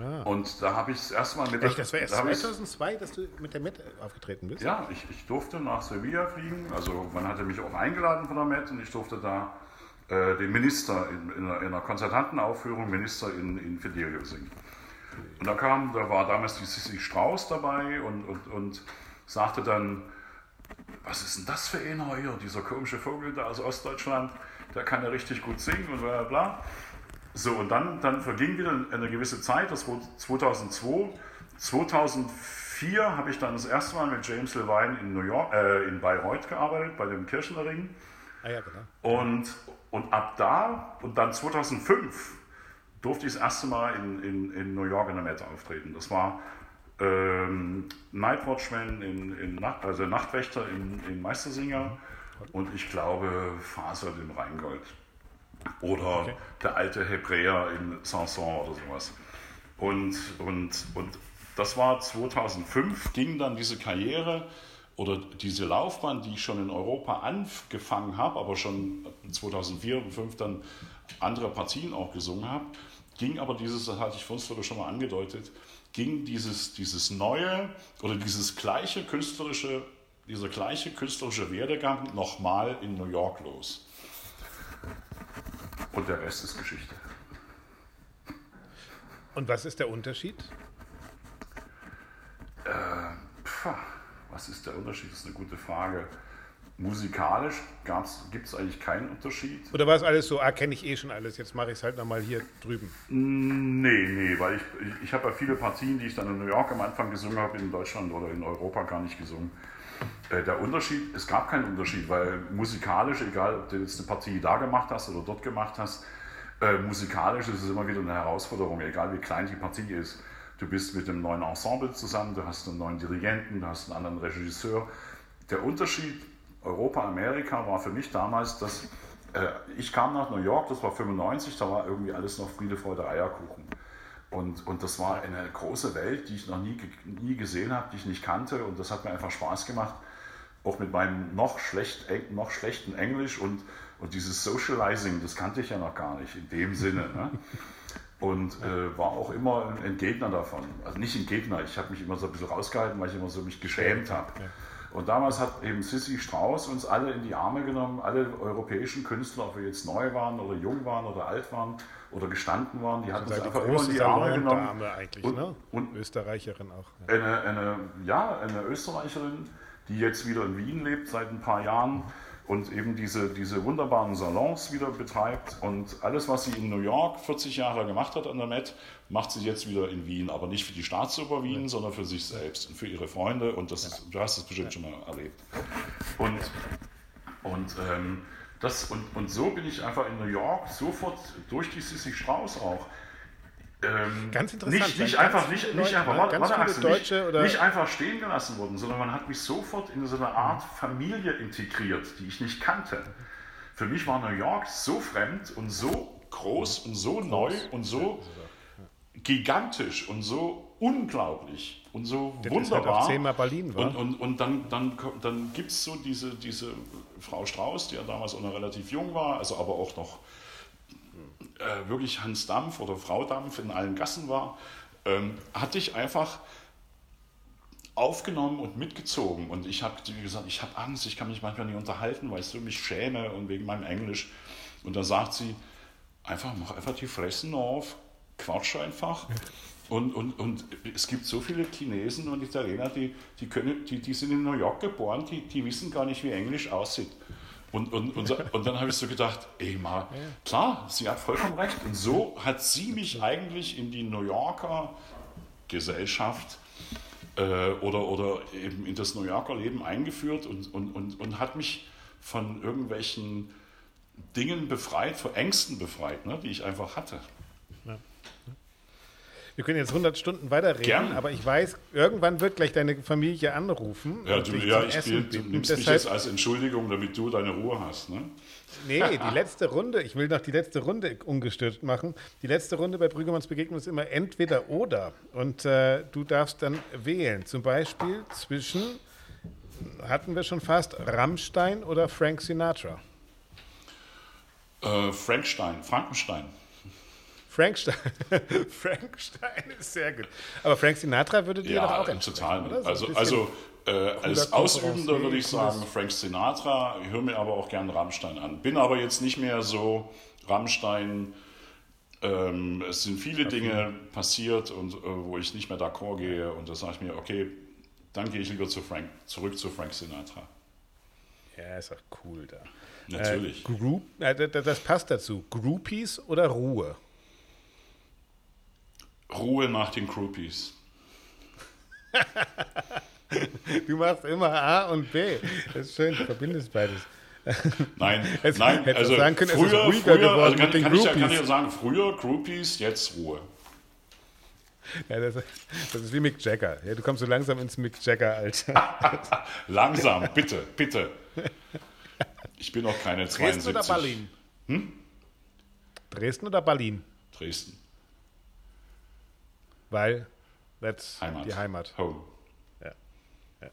Ja. Und da habe ich das erste Mal mit Echt, das war erst da hab ich- 2002, dass du mit der Met aufgetreten bist? ja, ich, ich durfte nach Sevilla fliegen. Also man hatte mich auch eingeladen von der Met und ich durfte da äh, den Minister in, in, einer, in einer Konzertantenaufführung Minister in, in Fidelio singen. Und da kam, da war damals die Sissi Strauß dabei und, und, und sagte dann, was ist denn das für einer hier, dieser komische Vogel da aus Ostdeutschland, der kann ja richtig gut singen und bla bla bla. So, und dann, dann verging wieder eine gewisse Zeit, das war 2002. 2004 habe ich dann das erste Mal mit James Levine in, New York, äh, in Bayreuth gearbeitet, bei dem Kirchener Ring. Ah ja, genau. Und, und ab da, und dann 2005, durfte ich das erste Mal in, in, in New York in der Met auftreten. Das war ähm, Night Watchman, in, in Nacht, also Nachtwächter in, in Meistersinger und ich glaube Faser im Rheingold. Oder Okay. der alte Hebräer in Sanson oder sowas. Und, und, und das war 2005, ging dann diese Karriere oder diese Laufbahn, die ich schon in Europa angefangen habe, aber schon 2004 und 2005 dann andere Partien auch gesungen habe, ging aber dieses, das hatte ich vorhin schon mal angedeutet, ging dieses, dieses neue oder dieses gleiche künstlerische, dieser gleiche künstlerische Werdegang nochmal in New York los. Und der Rest ist Geschichte. Und was ist der Unterschied? Pff, was ist der Unterschied? Das ist eine gute Frage. Musikalisch gibt es eigentlich keinen Unterschied. Oder war es alles so, ah, kenne ich eh schon alles, jetzt mache ich es halt nochmal hier drüben? Nee, nee, weil ich, ich, ich habe ja viele Partien, die ich dann in New York am Anfang gesungen habe, in Deutschland oder in Europa gar nicht gesungen. Äh, der Unterschied, es gab keinen Unterschied, weil musikalisch, egal ob du jetzt eine Partie da gemacht hast oder dort gemacht hast, äh, musikalisch ist es immer wieder eine Herausforderung, egal wie klein die Partie ist. Du bist mit einem neuen Ensemble zusammen, du hast einen neuen Dirigenten, du hast einen anderen Regisseur. Der Unterschied Europa, Amerika war für mich damals, dass äh, ich kam nach New York, das war 95, da war irgendwie alles noch Friede, Freude, Eierkuchen. Und, und das war eine große Welt, die ich noch nie, nie gesehen habe, die ich nicht kannte. Und das hat mir einfach Spaß gemacht, auch mit meinem noch, schlecht, noch schlechten Englisch und, und dieses Socializing, das kannte ich ja noch gar nicht in dem Sinne. Ne? und äh, war auch immer ein, ein, Gegner davon. Also nicht ein Gegner, ich habe mich immer so ein bisschen rausgehalten, weil ich immer so mich geschämt habe. Und damals hat eben Sissy Strauß uns alle in die Arme genommen, alle europäischen Künstler, ob wir jetzt neu waren oder jung waren oder alt waren oder gestanden waren, die hat uns einfach immer in die Arme genommen. Dame eigentlich, und, ne? und Österreicherin auch. Eine, eine, ja, eine Österreicherin, die jetzt wieder in Wien lebt seit ein paar Jahren und eben diese, diese wunderbaren Salons wieder betreibt. Und alles, was sie in New York 40 Jahre gemacht hat an der Met, macht sie jetzt wieder in Wien. Aber nicht für die Staatsoper Wien, ja. sondern für sich selbst und für ihre Freunde. Und das ist, du hast es bestimmt ja. schon mal erlebt. Und, und, ähm, das, und, und so bin ich einfach in New York sofort durch die Sissy Strauß auch ähm, ganz interessant. Nicht, nicht einfach, nicht, nicht einfach, warte, warte, Axel, Deutsche nicht, oder? nicht einfach stehen gelassen worden, sondern man hat mich sofort in so eine Art Familie integriert, die ich nicht kannte. Für mich war New York so fremd und so groß und so neu und so gigantisch und so unglaublich und so das wunderbar. Ist halt zehnmal Berlin war. Und, und, und dann, dann, dann gibt es so diese, diese Frau Strauß, die ja damals auch noch relativ jung war, also aber auch noch äh, wirklich Hans Dampf oder Frau Dampf in allen Gassen war, ähm, hatte ich einfach aufgenommen und mitgezogen. Und ich habe gesagt, ich habe Angst, ich kann mich manchmal nicht unterhalten, weil ich so mich schäme und wegen meinem Englisch. Und dann sagt sie, einfach mach einfach die Fressen auf, quatsch einfach. Und, und, und es gibt so viele Chinesen und Italiener, die, die, können, die, die sind in New York geboren, die, die wissen gar nicht, wie Englisch aussieht. Und, und, und, und dann habe ich so gedacht, ey, mal, klar, sie hat vollkommen recht. Und so hat sie mich eigentlich in die New Yorker Gesellschaft äh, oder, oder eben in das New Yorker Leben eingeführt und, und, und, und hat mich von irgendwelchen Dingen befreit, von Ängsten befreit, ne, die ich einfach hatte. Wir können jetzt 100 Stunden weiterreden, Gern. aber ich weiß, irgendwann wird gleich deine Familie anrufen. Ja, du, ja ich bin, du nimmst mich jetzt als Entschuldigung, damit du deine Ruhe hast. Ne? Nee, die letzte Runde, ich will noch die letzte Runde ungestört machen. Die letzte Runde bei Brüggemanns Begegnung ist immer entweder oder. Und äh, du darfst dann wählen. Zum Beispiel zwischen, hatten wir schon fast, Rammstein oder Frank Sinatra? Äh, Frankstein, Frankenstein. Frankstein. <laughs> Frankstein ist sehr gut. Aber Frank Sinatra würde dir ja, doch auch entsprechen, total. Oder? So also, also äh, als Ausübender würde ich sagen Frank Sinatra, ich höre mir aber auch gerne Rammstein an. Bin aber jetzt nicht mehr so Rammstein. Ähm, es sind viele Dinge passiert, und, äh, wo ich nicht mehr d'accord gehe. Und da sage ich mir, okay, dann gehe ich lieber zu Frank, zurück zu Frank Sinatra. Ja, ist auch cool da. Natürlich. Äh, Group, äh, das passt dazu. Groupies oder Ruhe? Ruhe nach den Groupies. du machst immer A und B. Das ist schön, du verbindest beides. Nein, <laughs> es, nein, also sagen können, früher, es ist früher also kann, kann, ich ja, kann ich ja sagen, früher Groupies, jetzt Ruhe. Ja, das, das, ist wie Mick Jagger. Ja, du kommst so langsam ins Mick Jagger-Alter. <laughs> langsam, bitte, bitte. Ich bin noch keine Dresden 72. Dresden oder Berlin? Hm? Dresden oder Berlin? Dresden. Weil that's Heimat. die Heimat. Home. Ja. ja.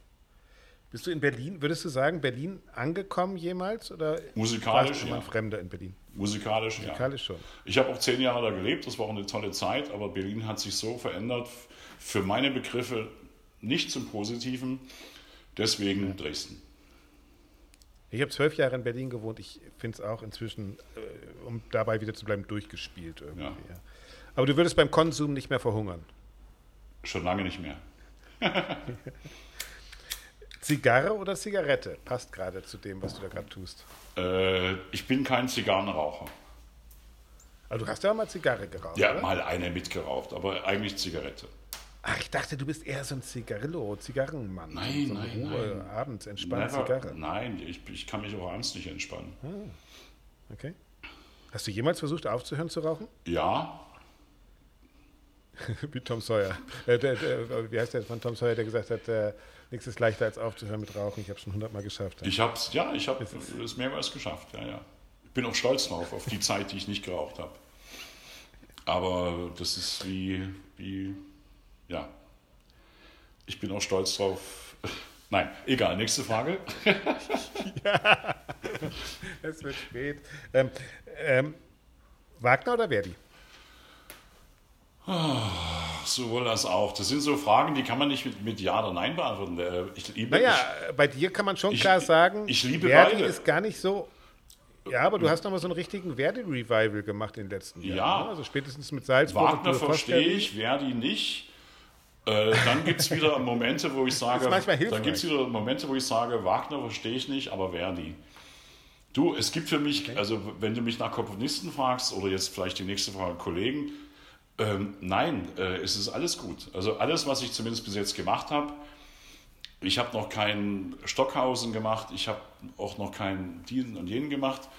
Bist du in Berlin, würdest du sagen, Berlin angekommen jemals? Oder Musikalisch, ja. Fremder in Berlin? Musikalisch, Musikalisch ja. schon. Ich habe auch zehn Jahre da gelebt, das war auch eine tolle Zeit, aber Berlin hat sich so verändert, für meine Begriffe nicht zum Positiven, deswegen ja. Dresden. Ich habe zwölf Jahre in Berlin gewohnt. Ich finde es auch inzwischen, äh, um dabei wieder zu bleiben, durchgespielt irgendwie. Ja. Aber du würdest beim Konsum nicht mehr verhungern? Schon lange nicht mehr. <laughs> Zigarre oder Zigarette? Passt gerade zu dem, was du da gerade tust. Äh, ich bin kein Zigarrenraucher. Aber du hast ja auch mal Zigarre geraucht. Ja, oder? mal eine mitgeraucht, aber eigentlich Zigarette. Ach, ich dachte, du bist eher so ein Zigarillo, Zigarrenmann. Nein, so nein, Ruhe, nein. abends entspannt Never, Zigarre. Nein, ich, ich kann mich auch abends nicht entspannen. Hm. Okay. Hast du jemals versucht aufzuhören zu rauchen? Ja, <laughs> Wie Tom Sawyer. Äh, der, der, wie heißt der von Tom Sawyer, der gesagt hat, äh, nichts ist leichter als aufzuhören mit Rauchen. Ich habe es schon hundertmal geschafft. Ja. Ich habe es, ja, ich habe es mehrmals geschafft. Ja, ja. Ich bin auch stolz drauf, auf die Zeit, die ich nicht geraucht habe. Aber das ist wie, wie, ja. Ich bin auch stolz drauf. <laughs> Nein, egal, nächste Frage. <laughs> ja, es wird spät. Ähm, ähm, Wagner oder Verdi? Sowohl als auch. Das sind so Fragen, die kann man nicht mit, mit Ja oder Nein beantworten. Äh, Ich liebe, Naja, bei dir kann man schon ich- klar sagen, ich liebe Verdi beide. ist gar nicht so. Ja, aber du hast noch mal so einen richtigen Verdi-Revival gemacht in den letzten Jahren. Ja. ne? Also spätestens mit Salzburg Wagner verstehe ich, Verdi nicht. Äh, dann gibt es wieder Momente, wo ich sage, dann gibt es wieder Momente, wo ich sage, Wagner verstehe ich nicht, aber Verdi. Du, es gibt für mich, also wenn du mich nach Komponisten fragst oder jetzt vielleicht die nächste Frage Kollegen, ähm, nein, äh, es ist alles gut. Also alles, was ich zumindest bis jetzt gemacht habe, ich habe noch keinen Stockhausen gemacht, ich habe auch noch keinen diesen und jenen gemacht.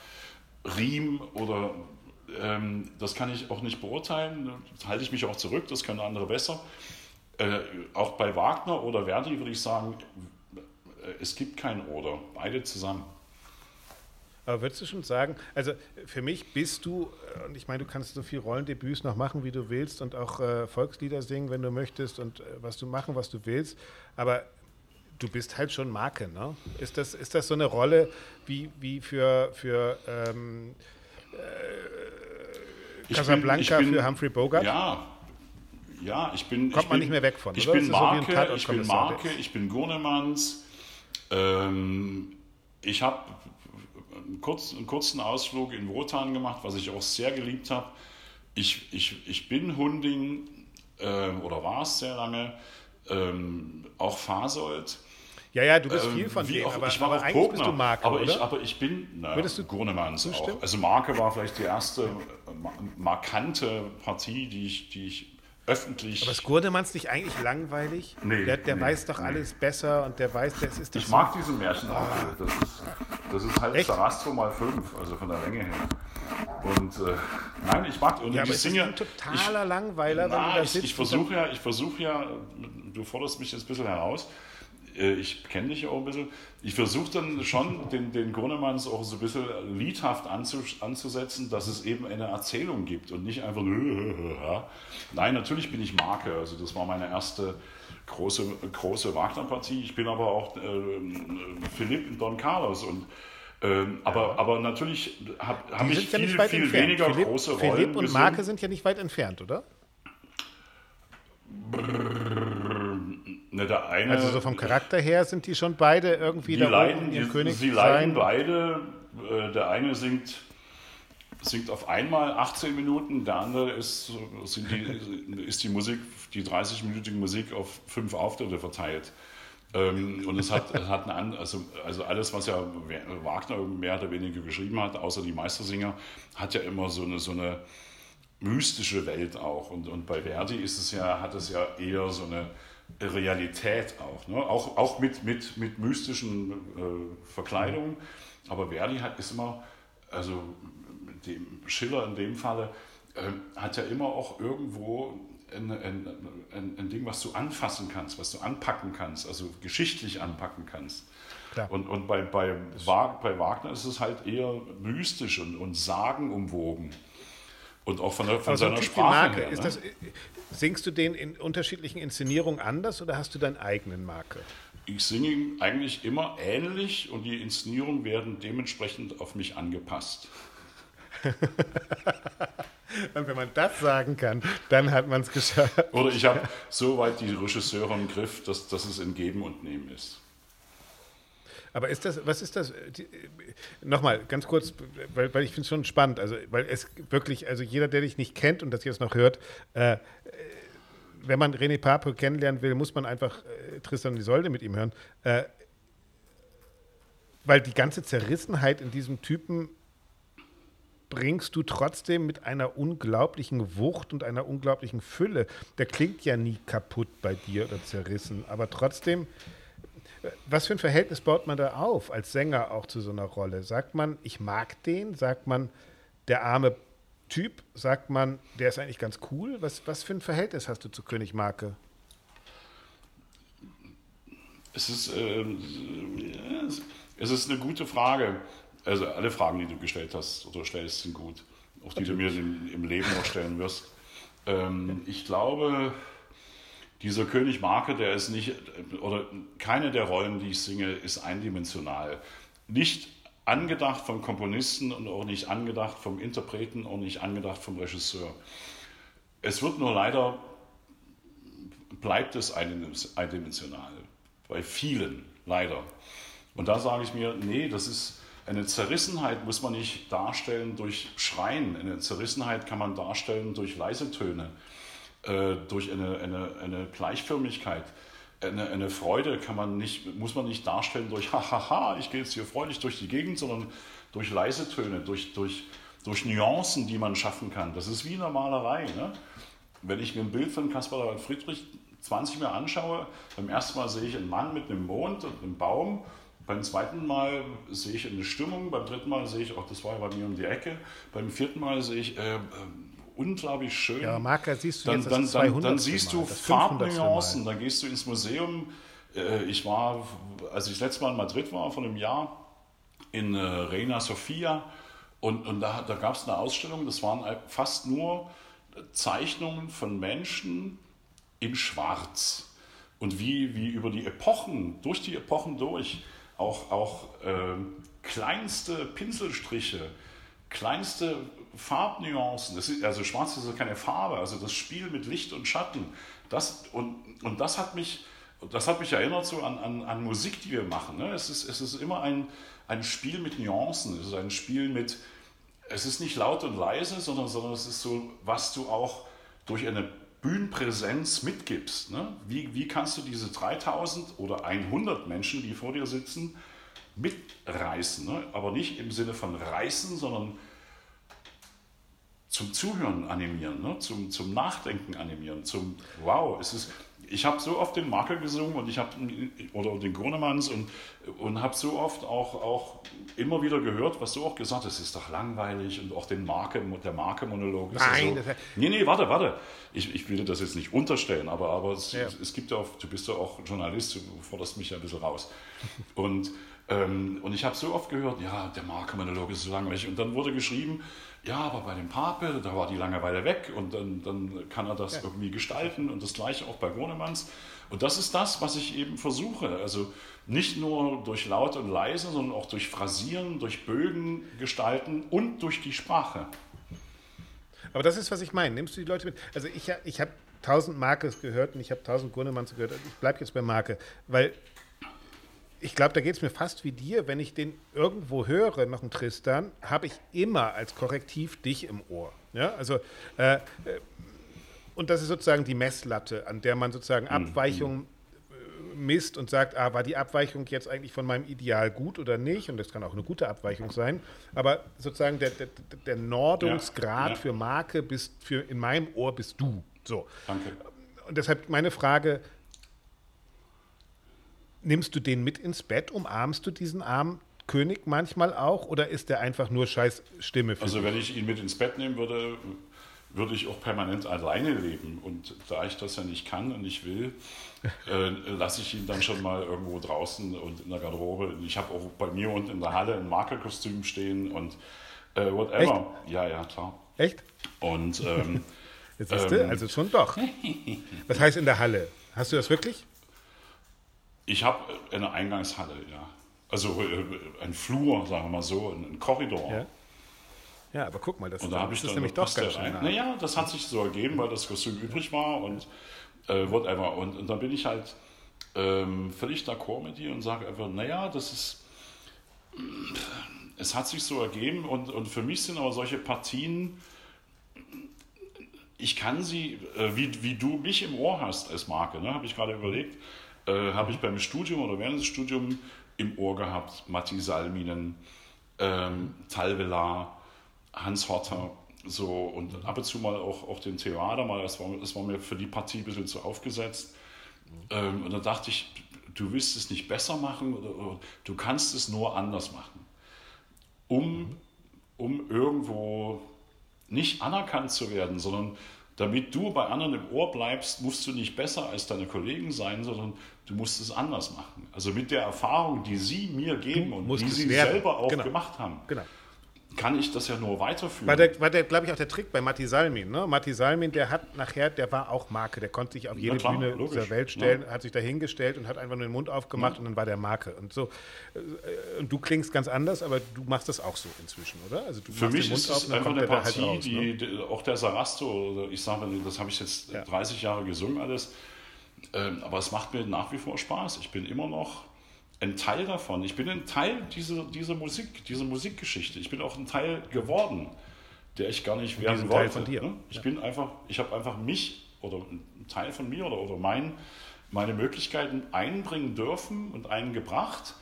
Riem oder ähm, das kann ich auch nicht beurteilen, da halte ich mich auch zurück, das können andere besser. Äh, auch bei Wagner oder Verdi würde ich sagen, äh, es gibt kein Oder, beide zusammen. Aber würdest du schon sagen, also für mich bist du, äh, und ich meine, du kannst so viel Rollendebüts noch machen, wie du willst und auch äh, Volkslieder singen, wenn du möchtest und äh, was du machen, was du willst, aber du bist halt schon Marke, ne? Ist das, ist das so eine Rolle wie, wie für, für ähm, Ich Casablanca bin- bin- für Humphrey Bogart? Ja, ja, ich bin. Kommt ich man bin, nicht mehr weg von, Ich oder? bin so Marke, Tatort- ich bin. Marke, ich bin Gurnemanns. Ähm, ich habe kurz, einen kurzen Ausflug in Wotan gemacht, was ich auch sehr geliebt habe. Ich, ich, ich bin Hunding ähm, oder war es sehr lange, ähm, auch Fasold. Ja, ja, du bist Ähm, viel von wie denen, auch- aber, ich war aber auch eigentlich Pogner, Marke, aber? Ich, aber ich bin, na, Würdest du auch. Also Marke war vielleicht die erste äh, ma- markante Partie, die ich, die ich öffentlich... aber ist Gurdemanns nicht eigentlich langweilig? Nee, der der nee, weiß doch nee. alles besser und der weiß, das ist doch Ich so- mag diesen Märchen auch. Das ist, das ist halt Echt? Sarastro mal fünf, also von der Länge her. Und äh, nein, ich mag und Ja, ich aber ist das singe. ein totaler Langweiler, wenn du Na, da ich, sitzt? ich und versuche ja, ich versuche ja, du forderst mich jetzt ein bisschen heraus. Äh, Ich kenne dich ja auch ein bisschen. Ich versuche dann schon, den, den Grunemanns auch so ein bisschen liedhaft anzu, anzusetzen, dass es eben eine Erzählung gibt und nicht einfach. <laughs> Nein, natürlich bin ich Marke. Also, das war meine erste große, große Wagner-Partie. Ich bin aber auch äh, Philipp in Don Carlos und. Ähm, aber, aber natürlich habe hab ich sind ja viel, viel entfernt. weniger Philipp, große Rollen Philipp und gesungen. Marke sind ja nicht weit entfernt, oder? Ne, der eine, Also so vom Charakter her sind die schon beide irgendwie da leiden, oben die, König sie leiden beide. Äh, Der eine singt, singt auf einmal 18 Minuten, der andere ist, die, ist die Musik, die 30-minütige Musik auf fünf Auftritte verteilt. Ähm, Und es hat, es hat eine, also, also alles, was ja Wagner mehr oder weniger geschrieben hat, außer die Meistersinger, hat ja immer so eine, so eine mystische Welt auch. Und, und bei Verdi ist es ja, hat es ja eher so eine Realität auch. Ne? Auch, auch mit, mit, mit mystischen äh, Verkleidungen. Aber Verdi hat ist immer, also dem Schiller in dem Falle, äh, hat ja immer auch irgendwo ein, ein, ein, ein Ding, was du anfassen kannst, was du anpacken kannst, also geschichtlich anpacken kannst. Klar. Und, und bei, bei, bei Wagner ist es halt eher mystisch und, und sagenumwoben. Und auch von, der, von so ein seiner wie Sprache her. ne? das, singst du den in unterschiedlichen Inszenierungen anders oder hast du deinen eigenen Marke? Ich singe eigentlich immer ähnlich und die Inszenierungen werden dementsprechend auf mich angepasst. <laughs> Und wenn man das sagen kann, dann hat man es geschafft. Oder ich habe soweit die Regisseure im Griff, dass, dass es ein Geben und Nehmen ist. Aber ist das, was ist das? die- Nochmal, ganz kurz, weil, weil ich finde es schon spannend. Also, weil es wirklich, also jeder, der dich nicht kennt und das jetzt noch hört, äh, äh, wenn man René Pape kennenlernen will, muss man einfach äh, Tristan und Isolde mit ihm hören. Äh, weil die ganze Zerrissenheit in diesem Typen bringst du trotzdem mit einer unglaublichen Wucht und einer unglaublichen Fülle. Der klingt ja nie kaputt bei dir oder zerrissen, aber trotzdem, äh, was für ein Verhältnis baut man da auf, als Sänger auch zu so einer Rolle? Sagt man, ich mag den? Sagt man, der arme Typ? Sagt man, der ist eigentlich ganz cool? Was, was für ein Verhältnis hast du zu König Marke? Es ist, ja, es- ist eine gute Frage. Also alle Fragen, die du gestellt hast oder stellst, sind gut. Auch die du mir im, Leben noch stellen wirst. Ähm, ich glaube, dieser König Marke, der ist nicht, oder keine der Rollen, die ich singe, ist eindimensional. Nicht angedacht vom Komponisten und auch nicht angedacht vom Interpreten und nicht angedacht vom Regisseur. es wird nur leider, bleibt es eindimensional. Bei vielen, leider. Und da sage ich mir, nee, das ist eine Zerrissenheit, muss man nicht darstellen durch Schreien. Eine Zerrissenheit kann man darstellen durch leise Töne, äh, durch eine, eine, eine Gleichförmigkeit. Eine, eine, Freude kann man nicht, muss man nicht darstellen durch <laughs> hahaha, ich gehe jetzt hier freudig durch die Gegend, sondern durch leise Töne, durch, durch, durch Nuancen, die man schaffen kann. Das ist wie in der Malerei. Ne? Wenn ich mir ein Bild von Caspar Friedrich 20 Mal anschaue, beim ersten Mal sehe ich einen Mann mit einem Mond und einem Baum beim zweiten Mal sehe ich eine Stimmung, beim dritten Mal sehe ich, auch das war ja bei mir um die Ecke, beim vierten Mal sehe ich äh, äh, unglaublich schön. Ja, Marker siehst du dann, jetzt dann, das dann, dann siehst du Farbnuancen, dann gehst du ins Museum. Äh, ich war, als ich das letzte Mal in Madrid war, vor einem Jahr, in äh, Reina Sofia, und, und da, da gab es eine Ausstellung, das waren fast nur Zeichnungen von Menschen in Schwarz. Und wie, wie über die Epochen, durch die Epochen durch, auch, auch äh, kleinste Pinselstriche, kleinste Farbnuancen, ist, also schwarz ist ja keine Farbe, also das Spiel mit Licht und Schatten, das, und, und das hat mich, das hat mich erinnert so an, an, an Musik, die wir machen. Ne? Es, ist, es ist immer ein, ein Spiel mit Nuancen, es ist ein Spiel mit, es ist nicht laut und leise, sondern, sondern es ist so, was du auch durch eine Bühnenpräsenz mitgibst. Ne? Wie, wie kannst du diese 3000 oder 100 Menschen, die vor dir sitzen, mitreißen? Ne? Aber nicht im Sinne von reißen, sondern zum Zuhören animieren, ne? zum, zum Nachdenken animieren, zum Wow, es ist, ich habe so oft den Marker gesungen und ich habe oder den Grunemanns und, und habe so oft auch, auch immer wieder gehört, was du auch gesagt hast, es ist doch langweilig und auch den Marke, der Marke-Monolog. Nein, so, nee, nee, warte, warte. Ich, ich will dir das jetzt nicht unterstellen, aber, aber es, ja. es gibt ja auch, du bist ja auch Journalist, du forderst mich ja ein bisschen raus. <laughs> Und, ähm, und ich habe so oft gehört, ja, der Marke-Monolog ist so langweilig. Und dann wurde geschrieben, ja, aber bei dem Pape, da war die Langeweile weg und dann, dann kann er das ja. irgendwie gestalten und das gleiche auch bei Gronemanns. Und das ist das, was ich eben versuche. Also nicht nur durch laut und leise, sondern auch durch Phrasieren, durch Bögen gestalten und durch die Sprache. Aber das ist, was ich meine. Nimmst du die Leute mit? Also ich, ich habe tausend Markes gehört und ich habe tausend Grundemanns gehört. Ich bleibe jetzt bei Marke, weil ich glaube, da geht es mir fast wie dir. Wenn ich den irgendwo höre, noch einen Tristan, habe ich immer als Korrektiv dich im Ohr. Ja, also äh, äh und das ist sozusagen die Messlatte, an der man sozusagen mhm. Abweichungen äh, misst und sagt, ah, war die Abweichung jetzt eigentlich von meinem Ideal gut oder nicht? Und das kann auch eine gute Abweichung sein. Aber sozusagen der, der, der Nordungsgrad ja, ja. für Marke bist für in meinem Ohr bist du. So. Danke. Und deshalb meine Frage, nimmst du den mit ins Bett? Umarmst du diesen armen König manchmal auch? Oder ist der einfach nur scheiß Stimme für Also, dich? wenn ich ihn mit ins Bett nehmen würde, würde ich auch permanent alleine leben. Und da ich das ja nicht kann und nicht will, <laughs> äh, lasse ich ihn dann schon mal irgendwo draußen und in der Garderobe. Ich habe auch bei mir unten in der Halle ein Markerkostüm stehen und äh, whatever. Echt? Ja, ja, klar. Echt? Und ähm, <laughs> Jetzt siehst du, ähm, also schon doch. <laughs> Was heißt in der Halle? Hast du das wirklich? Ich habe eine Eingangshalle, ja. Also äh, ein Flur, sagen wir mal so, ein Korridor. Ja. Ja, aber guck mal, das, und da ist, ich dann, nämlich doch ganz schön. Naja, das hat sich so ergeben, weil das Kostüm übrig war und äh, whatever. Und, und dann bin ich halt ähm, völlig d'accord mit dir und sage einfach, naja, das ist, es hat sich so ergeben und, und für mich sind aber solche Partien, ich kann sie, äh, wie, wie du mich im Ohr hast als Marke, ne, habe ich gerade überlegt, äh, habe ich beim Studium oder während des Studiums im Ohr gehabt. Matti Salminen, ähm, Talvela, Hans Horter, so und ab und zu mal auch, auch den Theater mal, das war, das war mir für die Partie ein bisschen zu aufgesetzt. Ähm, und da dachte ich, du willst es nicht besser machen oder, oder du kannst es nur anders machen, um, um irgendwo nicht anerkannt zu werden, sondern damit du bei anderen im Ohr bleibst, musst du nicht besser als deine Kollegen sein, sondern du musst es anders machen. Also mit der Erfahrung, die sie mir geben und die sie werden. selber auch genau. gemacht haben. Genau. kann ich das ja nur weiterführen. War der, war der glaube ich, auch der Trick bei Matti Salmin. Ne? Matti Salmin, der hat nachher, der war auch Marke. Der konnte sich auf jede klar, Bühne logisch. dieser Welt stellen, hat sich da hingestellt und hat einfach nur den Mund aufgemacht und dann war der Marke. Und so. äh, Und du klingst ganz anders, aber du machst das auch so inzwischen, oder? Also du Für machst mich den Mund ist auf es einfach eine halt Partie, raus, ne? die, die, auch der Sarasto, oder ich sage, das habe ich jetzt Ja. 30 Jahre gesungen alles, aber es macht mir nach wie vor Spaß. Ich bin immer noch ein Teil davon. Ich bin ein Teil dieser, dieser Musik, dieser Musikgeschichte. Ich bin auch ein Teil geworden, der ich gar nicht werden diesen Teil wollte. von dir. ne? Ich bin einfach, ich habe einfach mich oder ein Teil von mir oder, oder mein, meine Möglichkeiten einbringen dürfen und eingebracht.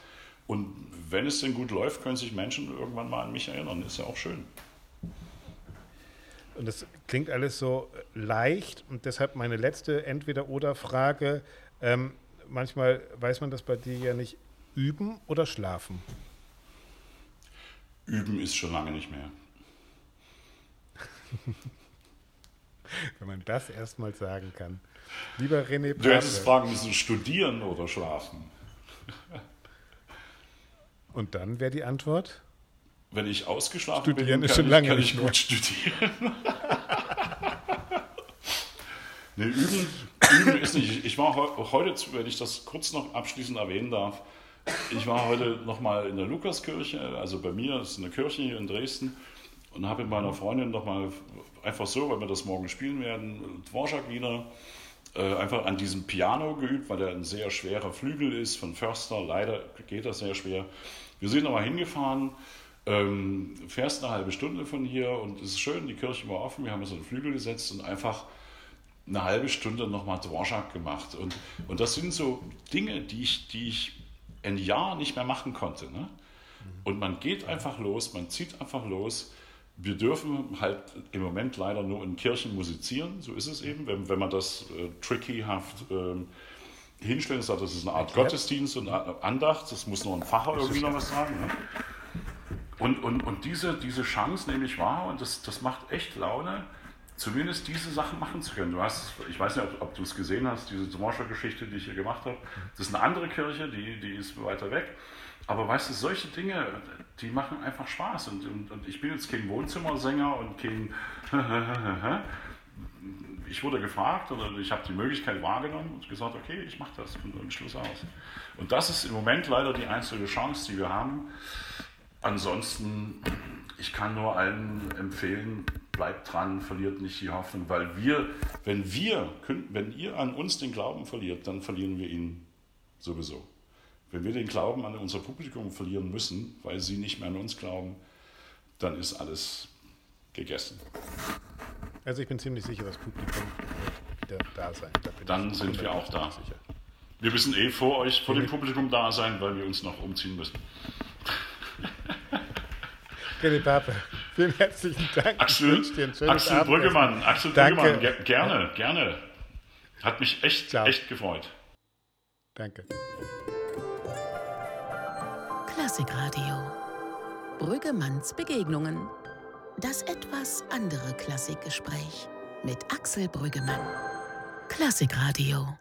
Und wenn es denn gut läuft, können sich Menschen irgendwann mal an mich erinnern. Ist ja auch schön. Und das klingt alles so leicht und deshalb meine letzte Entweder-Oder-Frage. Ähm, manchmal weiß man das bei dir ja nicht. Üben oder schlafen? Üben ist schon lange nicht mehr. <laughs> Wenn man das erstmal sagen kann. Lieber René Du hättest Pape. fragen müssen, studieren oder schlafen. Und dann wäre die Antwort? Wenn ich ausgeschlafen Studieren bin, kann, ich, lange kann nicht ich gut studieren. <laughs> nee, üben, üben ist nicht. Ich war heu- heute, wenn ich das kurz noch abschließend erwähnen darf, ich war heute nochmal in der Lukaskirche, also bei mir, das ist eine Kirche hier in Dresden, und habe mit meiner Freundin nochmal einfach so, weil wir das morgen spielen werden, Dvorak wieder, äh, einfach an diesem Piano geübt, weil der ein sehr schwerer Flügel ist von Förster. Leider geht das sehr schwer. Wir sind nochmal hingefahren, ähm, fährst eine halbe Stunde von hier und es ist schön, die Kirche war offen, wir haben uns an den Flügel gesetzt und einfach eine halbe Stunde nochmal Dvorak gemacht. Und, und das sind so Dinge, die ich, die ich ein Jahr nicht mehr machen konnte. Ne? Und man geht einfach los, man zieht einfach los. Wir dürfen halt im Moment leider nur in Kirchen musizieren, so ist es eben, wenn, wenn man das äh, trickyhaft ähm, hinstellt, sagt, das ist eine Art. Gottesdienst und Andacht, das muss noch ein Pfarrer irgendwie noch was sagen. Ne? Und, und, und diese, diese Chance nehme ich wahr und das, das macht echt Laune, zumindest diese Sachen machen zu können. Du hast, ich weiß nicht, ob, ob du es gesehen hast, diese Dvorak-Geschichte, die ich hier gemacht habe. Das ist eine andere Kirche, die, die ist weiter weg. Aber weißt du, solche Dinge, die machen einfach Spaß. Und, und, und ich bin jetzt kein Wohnzimmersänger und kein. <laughs> ich wurde gefragt oder ich habe die Möglichkeit wahrgenommen und gesagt, okay, ich mache das und, und Schluss aus. Und das ist im Moment leider die einzige Chance, die wir haben. Ansonsten, ich kann nur allen empfehlen, bleibt dran, verliert nicht die Hoffnung, weil wir, wenn wir, wenn ihr an uns den Glauben verliert, dann verlieren wir ihn sowieso. Wenn wir den Glauben an unser Publikum verlieren müssen, weil sie nicht mehr an uns glauben, dann ist alles gegessen. Also ich bin ziemlich sicher, das Publikum wird wieder da sein. Da Dann sind wir auch da. sicher. Wir müssen eh vor euch, vor dem Publikum da sein, weil wir uns noch umziehen müssen. <laughs> René Pape, vielen herzlichen Dank. Axel, Axel. Brüggemann, Axel Danke. Brüggemann, ge gerne, gerne. Hat mich echt, Ciao. echt gefreut. Danke. Klassikradio. Brüggemanns Begegnungen. Das etwas andere Klassikgespräch mit Axel Brüggemann. Klassikradio.